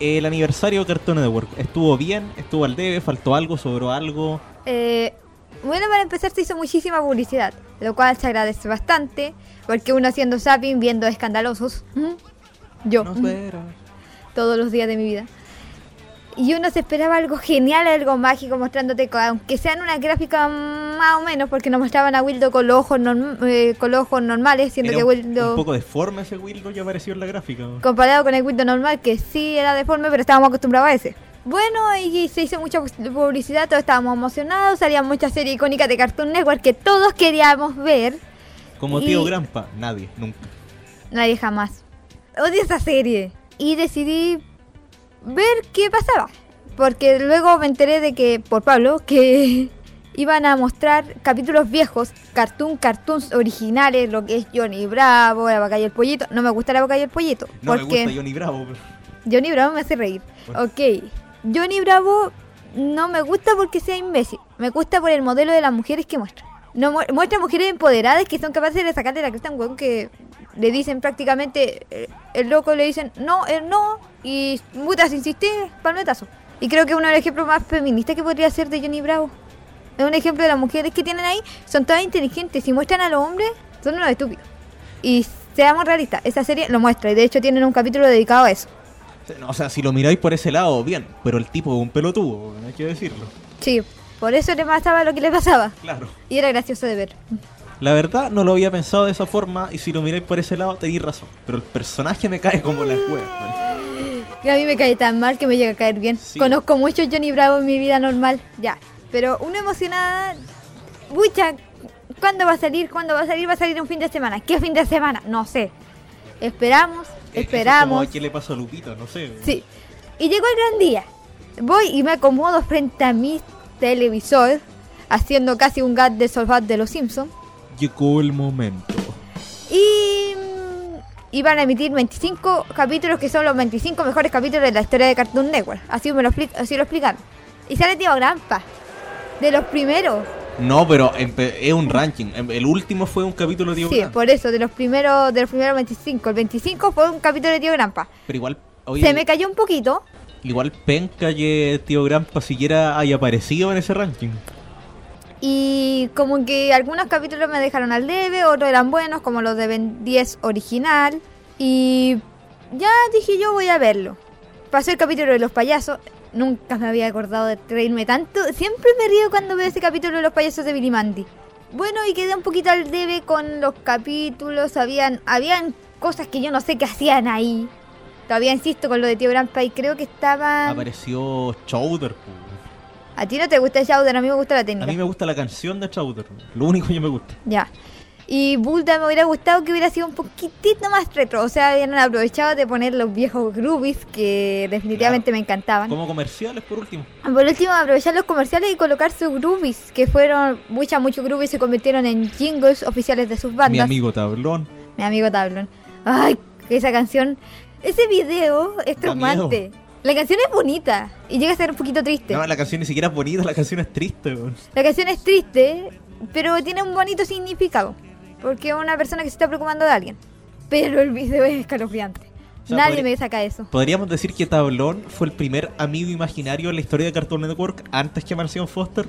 el aniversario de Cartoon Network estuvo bien, estuvo al debe, faltó algo, sobró algo. Eh, bueno, para empezar se hizo muchísima publicidad, lo cual se agradece bastante, porque uno haciendo zapping, viendo escandalosos, ¿m? yo, No ¿m? espera. todos los días de mi vida. Y uno se esperaba algo genial, algo mágico, mostrándote, aunque sean una gráfica más o menos, porque nos mostraban a Wildo con los ojos, norm- eh, con los ojos normales, siendo Era que Wildo, un poco deforme ese Wildo que apareció en la gráfica. comparado con el Wildo normal, que sí era deforme, pero estábamos acostumbrados a ese. Bueno, y se hizo mucha publicidad, todos estábamos emocionados, salían muchas series icónicas de Cartoon Network que todos queríamos ver. Como tío Grampa, nadie, nunca. Nadie jamás. Odio esa serie. Y decidí ver qué pasaba. Porque luego me enteré de que, por Pablo, que <laughs> iban a mostrar capítulos viejos, cartoon, cartoons originales, lo que es Johnny Bravo, La Vaca y el Pollito. No me gusta La Vaca y el Pollito. No me porque gusta Johnny Bravo. Johnny Bravo me hace reír. Bueno. Ok. Johnny Bravo no me gusta porque sea imbécil. Me gusta por el modelo de las mujeres que muestra. No mu- muestra mujeres empoderadas que son capaces de sacarle la cresta a un hueón que le dicen prácticamente, eh, el loco le dicen no, él no, y mutas insiste, palmetazo. Y creo que uno de los ejemplos más feministas que podría ser de Johnny Bravo. Es un ejemplo de las mujeres que tienen ahí, son todas inteligentes. Si muestran a los hombres, son unos estúpidos. Y seamos realistas, esa serie lo muestra, y de hecho tienen un capítulo dedicado a eso. O sea, si lo miráis por ese lado, bien. Pero el tipo es un pelotudo, hay que decirlo. Sí, por eso le pasaba lo que le pasaba. Claro. Y era gracioso de ver. La verdad, no lo había pensado de esa forma. Y si lo miráis por ese lado, tenéis razón. Pero el personaje me cae como la hueá. Y a mí me cae tan mal que me llega a caer bien. Sí. Conozco mucho Johnny Bravo en mi vida normal, ya. Pero una emocionada. Pucha, ¿cuándo va a salir? ¿Cuándo va a salir? Va a salir un fin de semana. ¿Qué fin de semana? No sé. Esperamos, esperamos. ¿Qué le pasó a Lupita? No sé. Sí. Y llegó el gran día. Voy y me acomodo frente a mi televisor, haciendo casi un gag de Solvat de los Simpsons. Llegó el momento. Y mm, iban a emitir 25 capítulos que son los 25 mejores capítulos de la historia de Cartoon Network. Así, me lo, expli- así lo explicaron. Y sale Tío Grampa. De los primeros. No, pero es un ranking. Em- El último fue un capítulo de Tío Sí, Grampa. por eso, de los primeros de los primeros 25. El 25 fue un capítulo de Tío Grampa. Pero igual, oye, Se me cayó un poquito. igual penca que Tío Grampa siquiera haya aparecido en ese ranking. Y como que algunos capítulos me dejaron al debe, otros eran buenos, como los de Ben 10 original. Y ya dije yo voy a verlo. Pasó el capítulo de los payasos. Nunca me había acordado de reírme tanto. Siempre me río cuando veo ese capítulo de los payasos de Billy Mandy. Bueno, y quedé un poquito al debe con los capítulos. Habían, habían cosas que yo no sé qué hacían ahí. Todavía insisto con lo de Tío y creo que estaba... Apareció Chowder. A ti no te gusta Shouder, a mí me gusta la A técnica. mí me gusta la canción de Chowder. Lo único que me gusta. Ya. Y Bulda me hubiera gustado que hubiera sido un poquitito más retro. O sea, habían aprovechado de poner los viejos groovies que definitivamente me encantaban. Como comerciales, por último. Por último, aprovechar los comerciales y colocar sus groovies, que fueron muchas, muchos groovies se convirtieron en jingles oficiales de sus bandas. Mi amigo Tablón. Mi amigo Tablón. Ay, esa canción. Ese video es traumante. La canción es bonita y llega a ser un poquito triste. No, la canción ni siquiera es bonita, la canción es triste. La canción es triste, pero tiene un bonito significado. Porque es una persona que se está preocupando de alguien. Pero el video es escalofriante. sea, Nadie me saca eso. Podríamos decir que Tablón fue el primer amigo imaginario en la historia de Cartoon Network antes que Mansión Foster.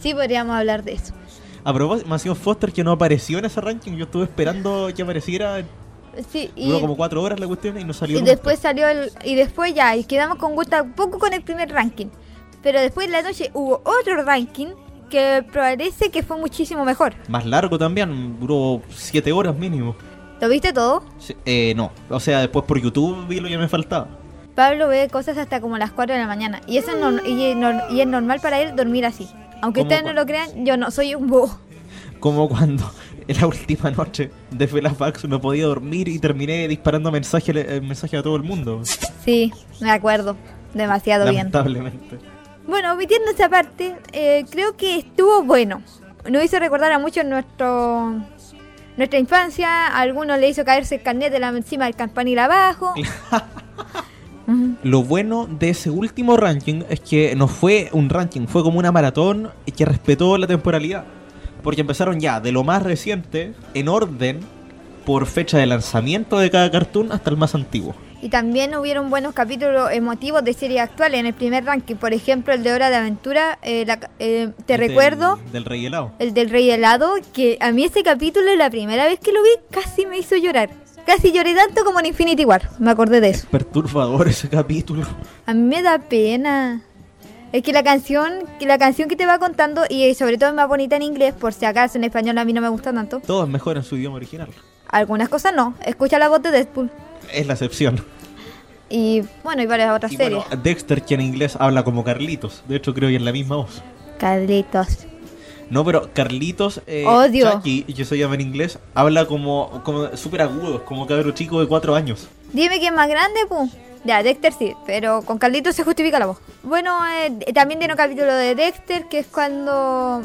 Sí, podríamos hablar de eso. A propósito, Mansión Foster que no apareció en ese ranking, yo estuve esperando que apareciera. Sí, y, Duró como cuatro horas la cuestión y no salió y nunca. después salió el. Y después ya, y quedamos con gusto poco con el primer ranking. Pero después en la noche hubo otro ranking que parece que fue muchísimo mejor. Más largo también, duró siete horas mínimo. ¿Lo viste todo? Sí, eh, no, o sea, después por YouTube vi lo que me faltaba. Pablo ve cosas hasta como las 4 de la mañana. Y eso es, nor- y nor- y es normal para él dormir así. Aunque ¿Cómo ustedes no lo crean, yo no soy un búho. Como cuando <laughs> la última noche de Felafax no podía dormir y terminé disparando mensajes eh, mensajes a todo el mundo. Sí, me acuerdo. Demasiado bien. Lamentablemente. Bueno, omitiendo esa parte, eh, creo que estuvo bueno. Nos hizo recordar a mucho nuestro nuestra infancia. A algunos le hizo caerse el carnet de la encima del campanil abajo. <laughs> Ujú. Lo bueno de ese último ranking es que no fue un ranking, fue como una maratón y que respetó la temporalidad. Porque empezaron ya de lo más reciente, en orden, por fecha de lanzamiento de cada cartoon hasta el más antiguo. Y también hubieron buenos capítulos emotivos de series actuales en el primer ranking. Por ejemplo, el de Hora de Aventura. eh, la eh, te El del- recuerdo. Del Rey Helado. El del Rey Helado, que a mí ese capítulo, la primera vez que lo vi, casi me hizo llorar. Casi lloré tanto como en Infinity War. Me acordé de eso. Perturbador ese capítulo. A mí me da pena. Es que la canción, que la canción que te va contando, y sobre todo es más bonita en inglés, por si acaso en español a mí no me gusta tanto. Todo es mejor en su idioma original. Algunas cosas no. Escucha la voz de Deadpool. Es la excepción. Y bueno, y varias otras Y series. bueno, Dexter, que en inglés habla como Carlitos. De hecho, creo que es la misma voz. Carlitos. No, pero Carlitos, eh, Odio. Chucky, que se llama en inglés, habla como, como súper agudo, como cabro chico de cuatro años. Dime quién es más grande, pu. Ya, Dexter sí, pero con Carlitos se justifica la voz. Bueno, eh, también tiene un capítulo de Dexter que es cuando.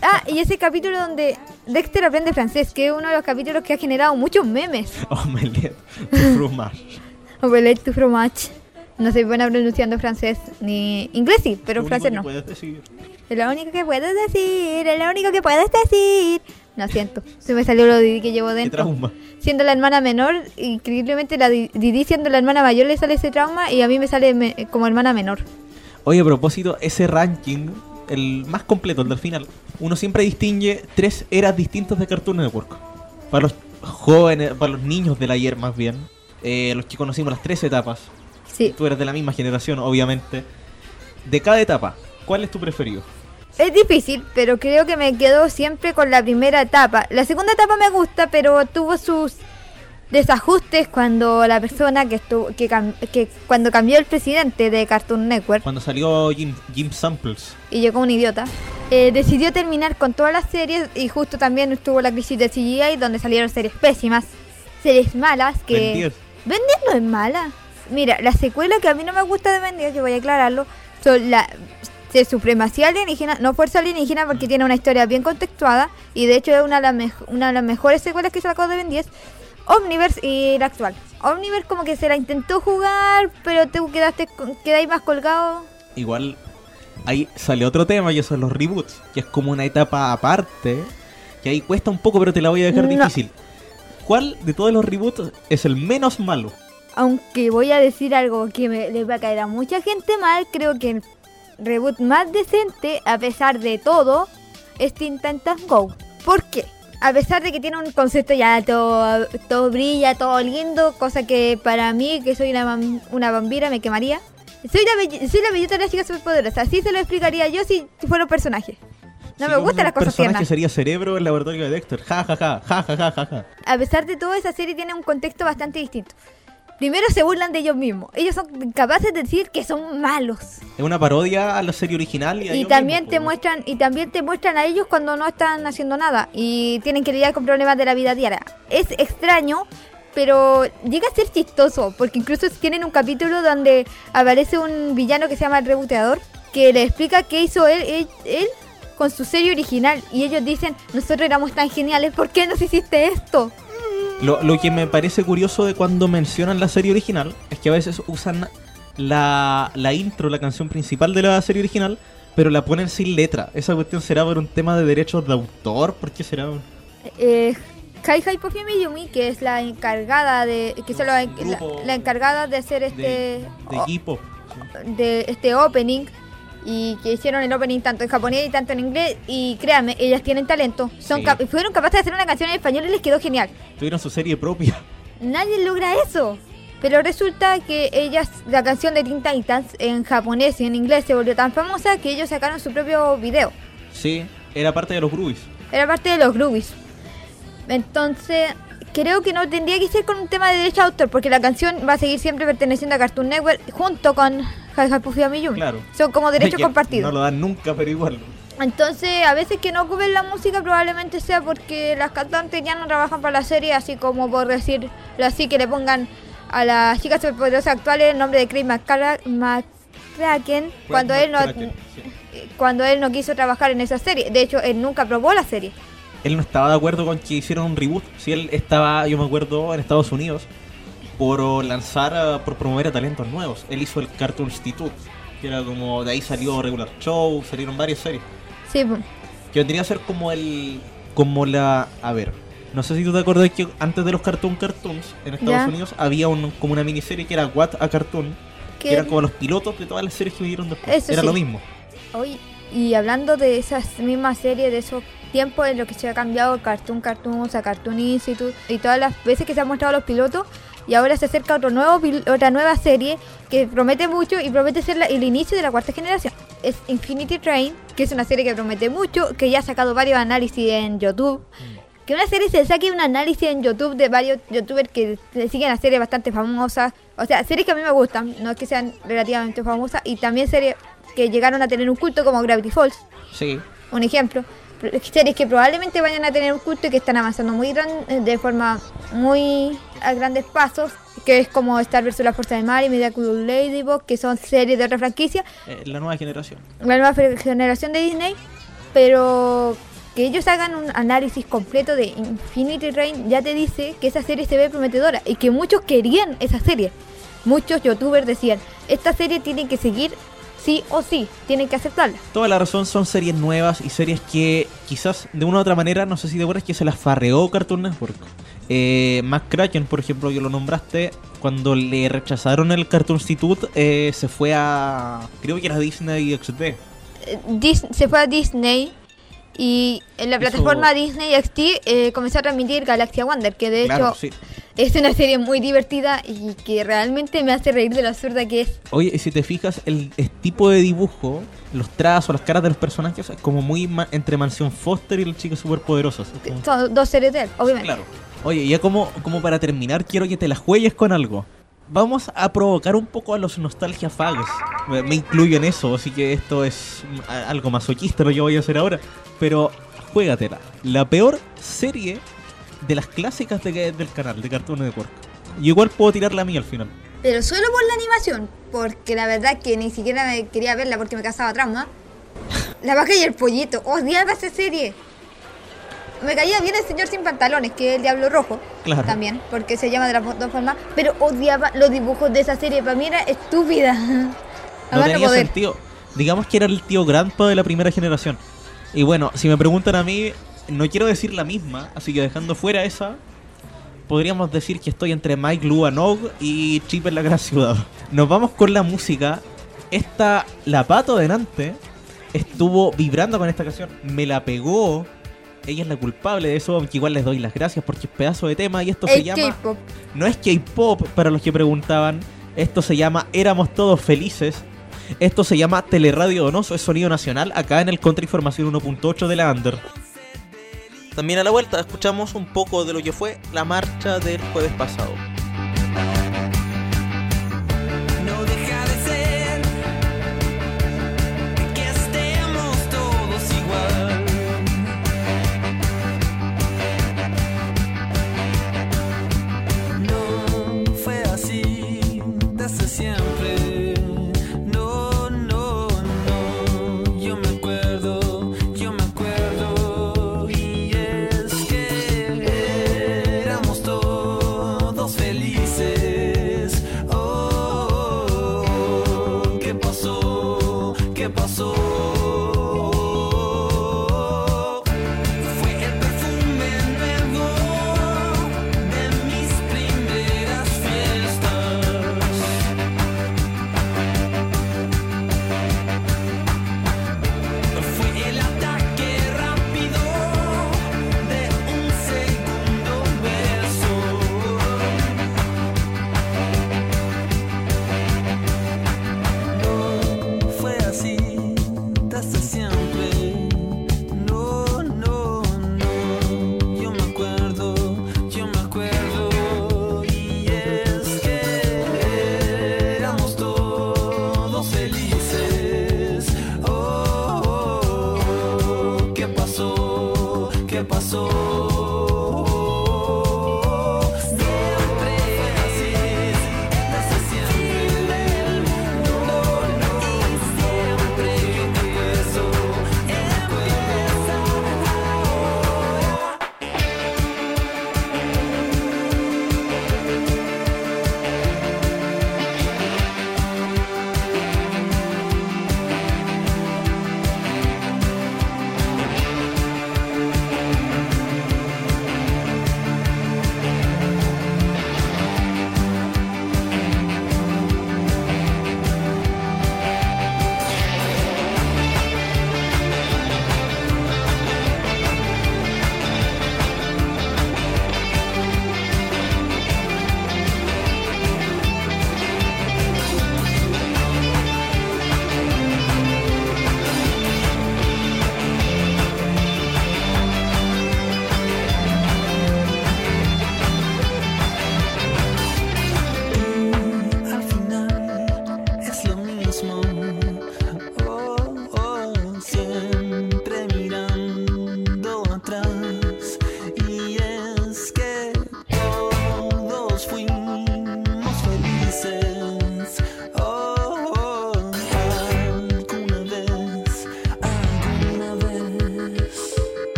Ah, y ese capítulo donde Dexter aprende francés, que es uno de los capítulos que ha generado muchos memes. <laughs> Omelette de fromage. <laughs> Omelette du fromage. No soy buena pronunciando francés ni inglés sí, pero francés no. puedes decir. Es lo único que puedes decir, es lo único que puedes decir. Lo siento, se me salió lo Didi que llevo Qué dentro. trauma. Siendo la hermana menor, increíblemente la Di- Didi siendo la hermana mayor le sale ese trauma y a mí me sale me- como hermana menor. Oye, a propósito, ese ranking, el más completo, el del final, uno siempre distingue tres eras distintas de Cartoon Network. Para los jóvenes, para los niños del ayer más bien, eh, los que conocimos las tres etapas. Sí, Tú eres de la misma generación, obviamente. De cada etapa, ¿cuál es tu preferido? Es difícil, pero creo que me quedo siempre con la primera etapa. La segunda etapa me gusta, pero tuvo sus desajustes cuando la persona que estuvo que, cam- que cuando cambió el presidente de Cartoon Network Cuando salió Jim, Jim Samples. y llegó un idiota, eh, decidió terminar con todas las series y justo también estuvo la crisis de CGI donde salieron series pésimas, series malas que... Ben 10. Ben 10 no es mala. Mira, la secuela que a mí no me gusta de 10, que voy a aclararlo, son la de supremacía alienígena, no fuerza alienígena porque tiene una historia bien contextuada y de hecho es una de las, mej- una de las mejores secuelas que sacó de Ben 10. Omniverse y la actual. Omniverse como que se la intentó jugar, pero tú quedaste quedáis más colgado. Igual, ahí sale otro tema y eso son los reboots, que es como una etapa aparte, que ahí cuesta un poco, pero te la voy a dejar No. difícil. ¿Cuál de todos los reboots es el menos malo? Aunque voy a decir algo que me, le va a caer a mucha gente mal, creo que el reboot más decente, a pesar de todo, es Teen Titans Go. ¿Por qué? A pesar de que tiene un concepto ya todo, todo brilla, todo lindo, cosa que para mí, que soy una, una vampira, me quemaría. Soy la, soy la bellota de las chicas superpoderosas, así se lo explicaría yo si fuera un personaje. No Si me gustan las cosas personaje tiernas. sería Cerebro en el laboratorio de Dexter. Ja, ja, ja, ja, ja, ja, ja, ja. a pesar de todo, esa serie tiene un contexto bastante distinto. Primero se burlan de ellos mismos. Ellos son capaces de decir que son malos. Es una parodia a la serie original y, a Y también mismos, te muestran y también te muestran a ellos cuando no están haciendo nada y tienen que lidiar con problemas de la vida diaria. Es extraño, pero llega a ser chistoso, porque incluso tienen un capítulo donde aparece un villano que se llama el reboteador, que le explica qué hizo él, él, él con su serie original y ellos dicen, nosotros éramos tan geniales, ¿por qué nos hiciste esto? Lo, lo que me parece curioso de cuando mencionan la serie original es que a veces usan la, la intro, la canción principal de la serie original, pero la ponen sin letra. ¿Esa cuestión será por un tema de derechos de autor? ¿Por qué será? un- eh, Kai Hai Pofia Miyumi, que es la encargada de que es la, la- encargada de hacer este de, equipo? de este opening y que hicieron el opening tanto en japonés y tanto en inglés y créanme, ellas tienen talento, son Sí. cap- fueron capaces de hacer una canción en español y les quedó genial. Tuvieron su serie propia. Nadie logra eso. Pero resulta que ellas, la canción de Teen Titans en japonés y en inglés se volvió tan famosa que ellos sacaron su propio video. Sí, era parte de los Groovies. Era parte de los Groovies. Entonces, creo que no tendría que ser con un tema de derecho de autor, porque la canción va a seguir siempre perteneciendo a Cartoon Network junto con Miyumi. Claro. Son como derechos compartidos. No lo dan nunca, pero igual. Entonces, a veces que no ocupen la música probablemente sea porque las cantantes ya no trabajan para la serie, así como por decirlo así, que le pongan a las chicas superpoderosas actuales el nombre de Chris McCra- McCracken cuando él no sí. cuando él no quiso trabajar en esa serie. De hecho, él nunca probó la serie. Él no estaba de acuerdo con que hicieran un reboot. Si él estaba, yo me acuerdo, en Estados Unidos por oh, lanzar, eh, por promover a talentos nuevos. Él hizo el Cartoon Institute, que era como, de ahí salió Regular Show, salieron varias series. Sí. Que vendría a ser como el, como la, a ver, no sé si tú te acuerdas que antes de los Cartoon Cartoons en Estados. Unidos había un, como una miniserie que era What a Cartoon, que Que- eran como los pilotos de todas las series que vinieron después. Eso era sí. lo mismo. Hoy, y hablando de esas mismas series, de esos tiempos en los que se ha cambiado Cartoon Cartoons a Cartoon Institute y todas las veces que se han mostrado los pilotos, y ahora se acerca otro nuevo otra nueva serie que promete mucho y promete ser la- el inicio de la cuarta generación. Es Infinity Train, que es una serie que promete mucho, que ya ha sacado varios análisis en YouTube. Que una serie se saque un análisis en YouTube de varios youtubers que le siguen a series bastante famosas. O sea, series que a mí me gustan, no es que sean relativamente famosas. Y también series que llegaron a tener un culto como Gravity Falls, Sí. un ejemplo. Series que probablemente vayan a tener un culto y que están avanzando muy gran, de forma muy a grandes pasos, que es como Star vs. la Fuerza del Mar y Miraculous Ladybug, que son series de otra franquicia, Eh, la nueva generación. la nueva generación de Disney, pero que ellos hagan un análisis completo de Infinity Rain ya te dice que esa serie se ve prometedora y que muchos querían esa serie. Muchos youtubers decían, esta serie tiene que seguir sí o sí, tienen que aceptarla. Toda la razón son series nuevas y series que quizás de una u otra manera, no sé si verdad es que se las farreó Cartoon Network. Eh, McCracken, por ejemplo, que lo nombraste, cuando le rechazaron el Cartoon Institute, eh, se fue a. Creo que era Disney XD. Eh, Dis- se fue a Disney y en la plataforma Disney XD eh, comenzó a transmitir Galaxia Wonder, que de Claro, hecho sí. Es una serie muy divertida y que realmente me hace reír de lo absurda que es. Oye, y si te fijas, el, el tipo de dibujo, los trazos, las caras de los personajes, es como muy ma- entre Mansión Foster y los chicos superpoderosos. Como- Son dos series de él, obviamente. Claro. Oye, ya como, como para terminar, quiero que te la juegues con algo. Vamos a provocar un poco a los nostalgia fags. Me, me incluyo en eso, así que esto es algo masoquista lo que voy a hacer ahora. Pero juégatela. La peor serie de las clásicas de- del canal, de Cartoon Network. Y igual puedo tirarla a mí al final. Pero solo por la animación, porque la verdad que ni siquiera me quería verla porque me causaba trauma. La vaca y el pollito, odiaba esa serie. Me caía bien el señor sin pantalones, que es el Diablo Rojo, Claro. también, porque se llama de las dos formas, pero odiaba los dibujos de esa serie, para mí era estúpida. <laughs> No tenía poder. sentido. Digamos que era el tío Grandpa de la primera generación. Y bueno, si me preguntan a mí, no quiero decir la misma, así que dejando fuera esa, podríamos decir que estoy entre Mike Luanog y Chip en la Gran Ciudad. Nos vamos con la música. Esta, la pato adelante, estuvo vibrando con esta canción. Me la pegó. Ella es la culpable de eso, aunque igual les doy las gracias porque es pedazo de tema y esto se llama... No es K-pop para los que preguntaban. Esto se llama Éramos Todos Felices. Esto se llama Teleradio Donoso, es sonido nacional acá en el Contrainformación 1.8 de la Under. También a la vuelta escuchamos un poco de lo que fue la marcha del jueves pasado.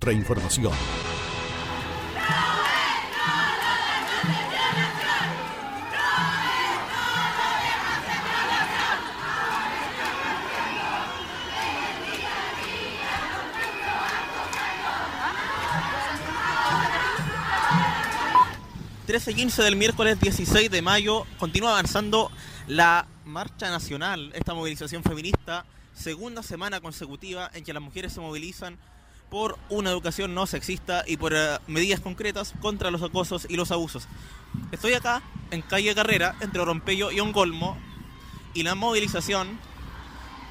Contrainformación. y 15 del miércoles 16 de mayo continúa avanzando la marcha nacional, esta movilización feminista, segunda semana consecutiva en que las mujeres se movilizan por una educación no sexista y por eh, medidas concretas contra los acosos y los abusos. Estoy acá en calle Carrera, entre Orompello y Ongolmo, y la movilización,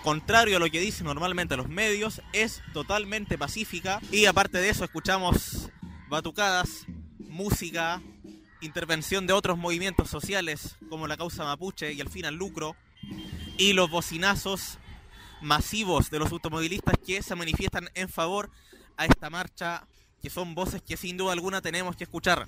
contrario a lo que dicen normalmente los medios, es totalmente pacífica y aparte de eso escuchamos batucadas, música, intervención de otros movimientos sociales como la causa mapuche y el fin al lucro y los bocinazos masivos de los automovilistas que se manifiestan en favor a esta marcha que son voces que sin duda alguna tenemos que escuchar.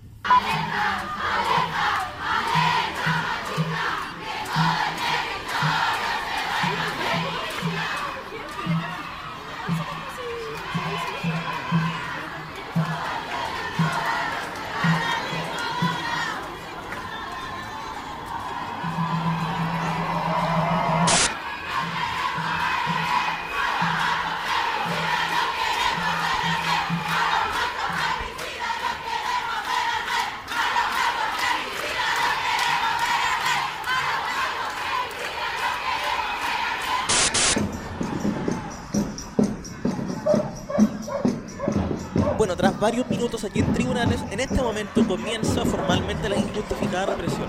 Bueno, tras varios minutos aquí en tribunales, en este momento comienza formalmente la injustificada represión.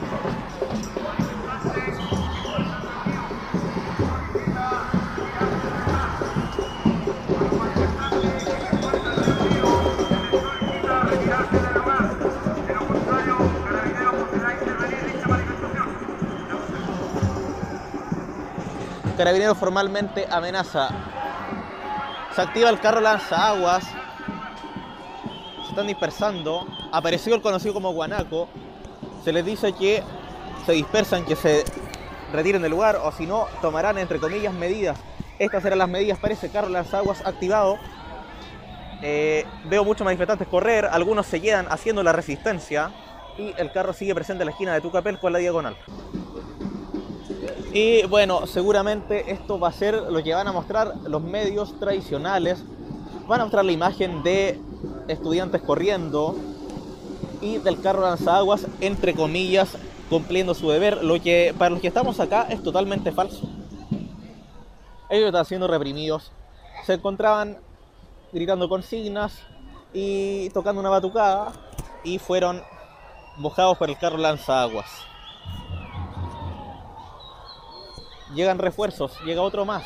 Carabineros formalmente amenaza. Se activa el carro lanzaguas. Se están dispersando. Apareció el conocido como guanaco. Se les dice que se dispersan, que se retiren del lugar o si no, tomarán entre comillas medidas. Estas serán las medidas para ese carro lanzaguas activado. Eh, veo muchos manifestantes correr, algunos se quedan haciendo la resistencia y el carro sigue presente en la esquina de Tucapel con la diagonal. Y bueno, seguramente esto va a ser lo que van a mostrar los medios tradicionales. Van a mostrar la imagen de estudiantes corriendo y del carro lanzaguas, entre comillas, cumpliendo su deber. Lo que para los que estamos acá es totalmente falso. Ellos están siendo reprimidos. Se encontraban gritando consignas y tocando una batucada y fueron mojados por el carro lanzaguas. Llegan refuerzos, llega otro más.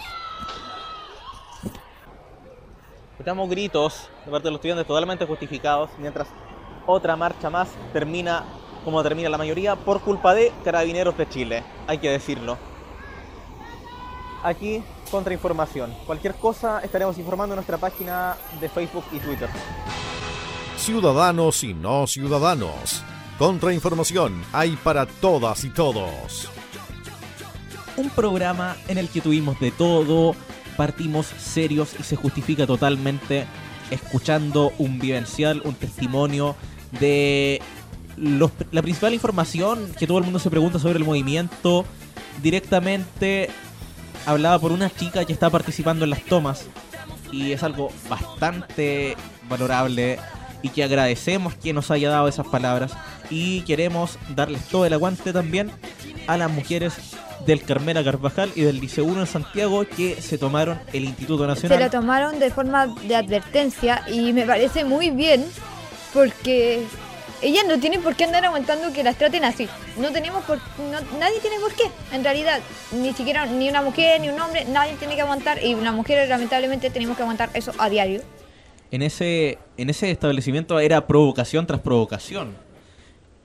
Escuchamos gritos de parte de los estudiantes totalmente justificados, mientras otra marcha más termina como termina la mayoría por culpa de Carabineros de Chile, hay que decirlo. Aquí, contrainformación. Cualquier cosa estaremos informando en nuestra página de Facebook y Twitter. Ciudadanos y no ciudadanos. Contrainformación hay para todas y todos. un programa en el que tuvimos de todo, partimos serios y se justifica totalmente escuchando un vivencial, un testimonio de los- la principal información que todo el mundo se pregunta sobre el movimiento. Directamente hablada por una chica que está participando en las tomas y es algo bastante valorable y que agradecemos que nos haya dado esas palabras y queremos darles todo el aguante también a las mujeres del Carmela Carvajal y del Liceo 1 en Santiago que se tomaron el Instituto Se Nacional. lo tomaron de forma de advertencia y me parece muy bien porque ellas no tienen por qué andar aguantando que las traten así. No tenemos por no- nadie tiene por qué, en realidad, ni siquiera ni una mujer ni un hombre, nadie tiene que aguantar y una mujer lamentablemente tenemos que aguantar eso a diario. en ese, en ese establecimiento era provocación tras provocación.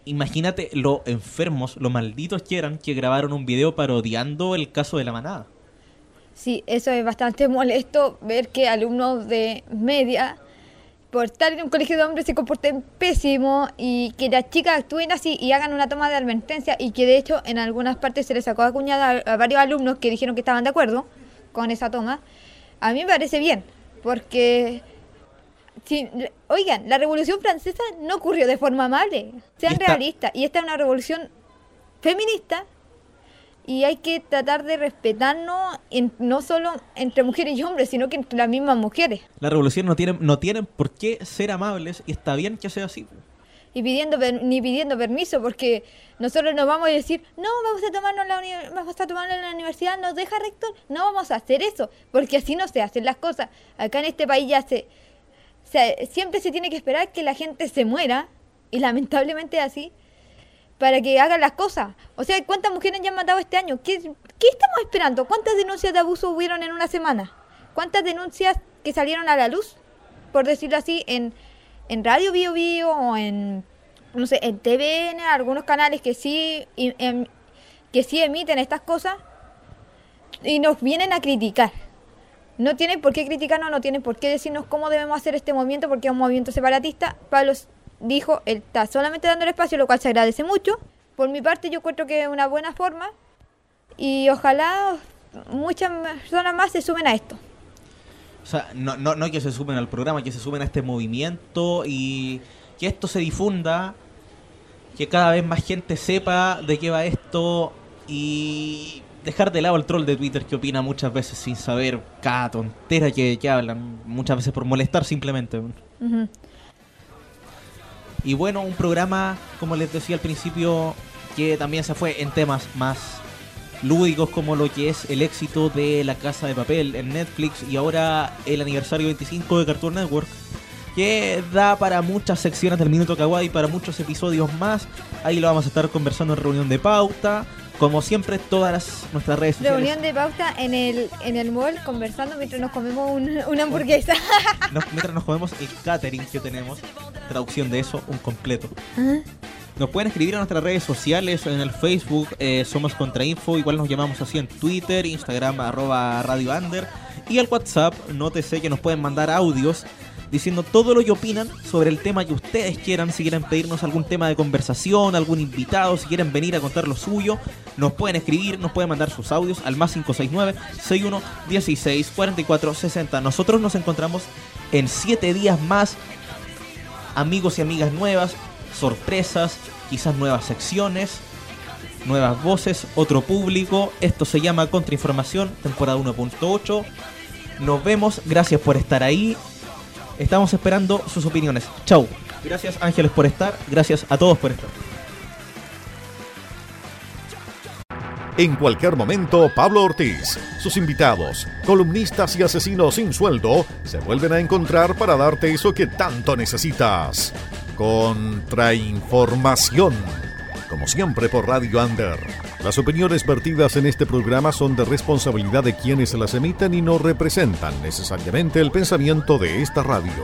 Imagínate lo enfermos, lo malditos que eran que grabaron un video parodiando el caso de la manada. Sí, eso es bastante molesto ver que alumnos de media, por estar en un colegio de hombres, se comporten pésimo y que las chicas actúen así y hagan una toma de advertencia y que de hecho en algunas partes se les sacó a cuñada a, a varios alumnos que dijeron que estaban de acuerdo con esa toma. A mí me parece bien, porque si- oigan, la Revolución Francesa no ocurrió de forma amable. Sean esta- realistas. Y esta es una revolución feminista. Y hay que tratar de respetarnos en- no solo entre mujeres y hombres, sino que entre las mismas mujeres. La revolución no tiene, no tienen por qué ser amables y está bien que sea así. Y pidiendo per- ni pidiendo permiso, porque nosotros nos vamos a decir, no, vamos a tomarnos la vamos a tomarlo en la universidad, nos deja rector, no vamos a hacer eso, porque así no se hacen las cosas. Acá en este país ya se, siempre se tiene que esperar que la gente se muera, y lamentablemente es así, para que hagan las cosas. O sea, ¿cuántas mujeres ya han matado este año? ¿Qué, qué estamos esperando? ¿Cuántas denuncias de abuso hubieron en una semana? ¿Cuántas denuncias que salieron a la luz, por decirlo así, en, en Radio Bio o en, no sé, en TVN, algunos canales que sí, y- em- que sí emiten estas cosas y nos vienen a criticar? No tienen por qué criticarnos, no tienen por qué decirnos cómo debemos hacer este movimiento porque es un movimiento separatista. Pablo dijo, él está solamente dando el espacio, lo cual se agradece mucho. Por mi parte yo encuentro que es una buena forma y ojalá muchas personas más se sumen a esto. O sea, no, no, no que se sumen al programa, que se sumen a este movimiento y que esto se difunda, que cada vez más gente sepa de qué va esto y dejar de lado el troll de Twitter que opina muchas veces sin saber cada tontera que, que hablan, muchas veces por molestar simplemente. Y bueno, un programa, como les decía al principio, que también se fue en temas más lúdicos como lo que es el éxito de La Casa de Papel en Netflix y ahora el aniversario 25 de Cartoon Network, que da para muchas secciones del Minuto Kawaii, para muchos episodios más. Ahí lo vamos a estar conversando en reunión de pauta. Como siempre, todas las- nuestras redes sociales. Reunión de pauta en el, en el mall conversando mientras nos comemos un- una hamburguesa. <laughs> Nos- mientras nos comemos el catering que tenemos, traducción de eso, un completo. Nos pueden escribir a nuestras redes sociales, en el Facebook, eh, Somos Contrainfo, igual nos llamamos así en Twitter, Instagram, arroba Radio Under, y al WhatsApp, nótese que nos pueden mandar audios diciendo todo lo que opinan sobre el tema que ustedes quieran, si quieren pedirnos algún tema de conversación, algún invitado, si quieren venir a contar lo suyo, nos pueden escribir, nos pueden mandar sus audios al más 569 61 16 44 60. Nosotros nos encontramos en 7 días más amigos y amigas nuevas, sorpresas, quizás nuevas secciones, nuevas voces, otro público. Esto se llama Contrainformación, temporada 1.8. Nos vemos, gracias por estar ahí. Estamos esperando sus opiniones. Chau. Gracias Ángeles por estar, gracias a todos por estar. En cualquier momento, Pablo Ortiz, sus invitados, columnistas y asesinos sin sueldo se vuelven a encontrar para darte eso que tanto necesitas. Contrainformación. Como siempre por Radio Under. Las opiniones vertidas en este programa son de responsabilidad de quienes las emiten y no representan necesariamente el pensamiento de esta radio.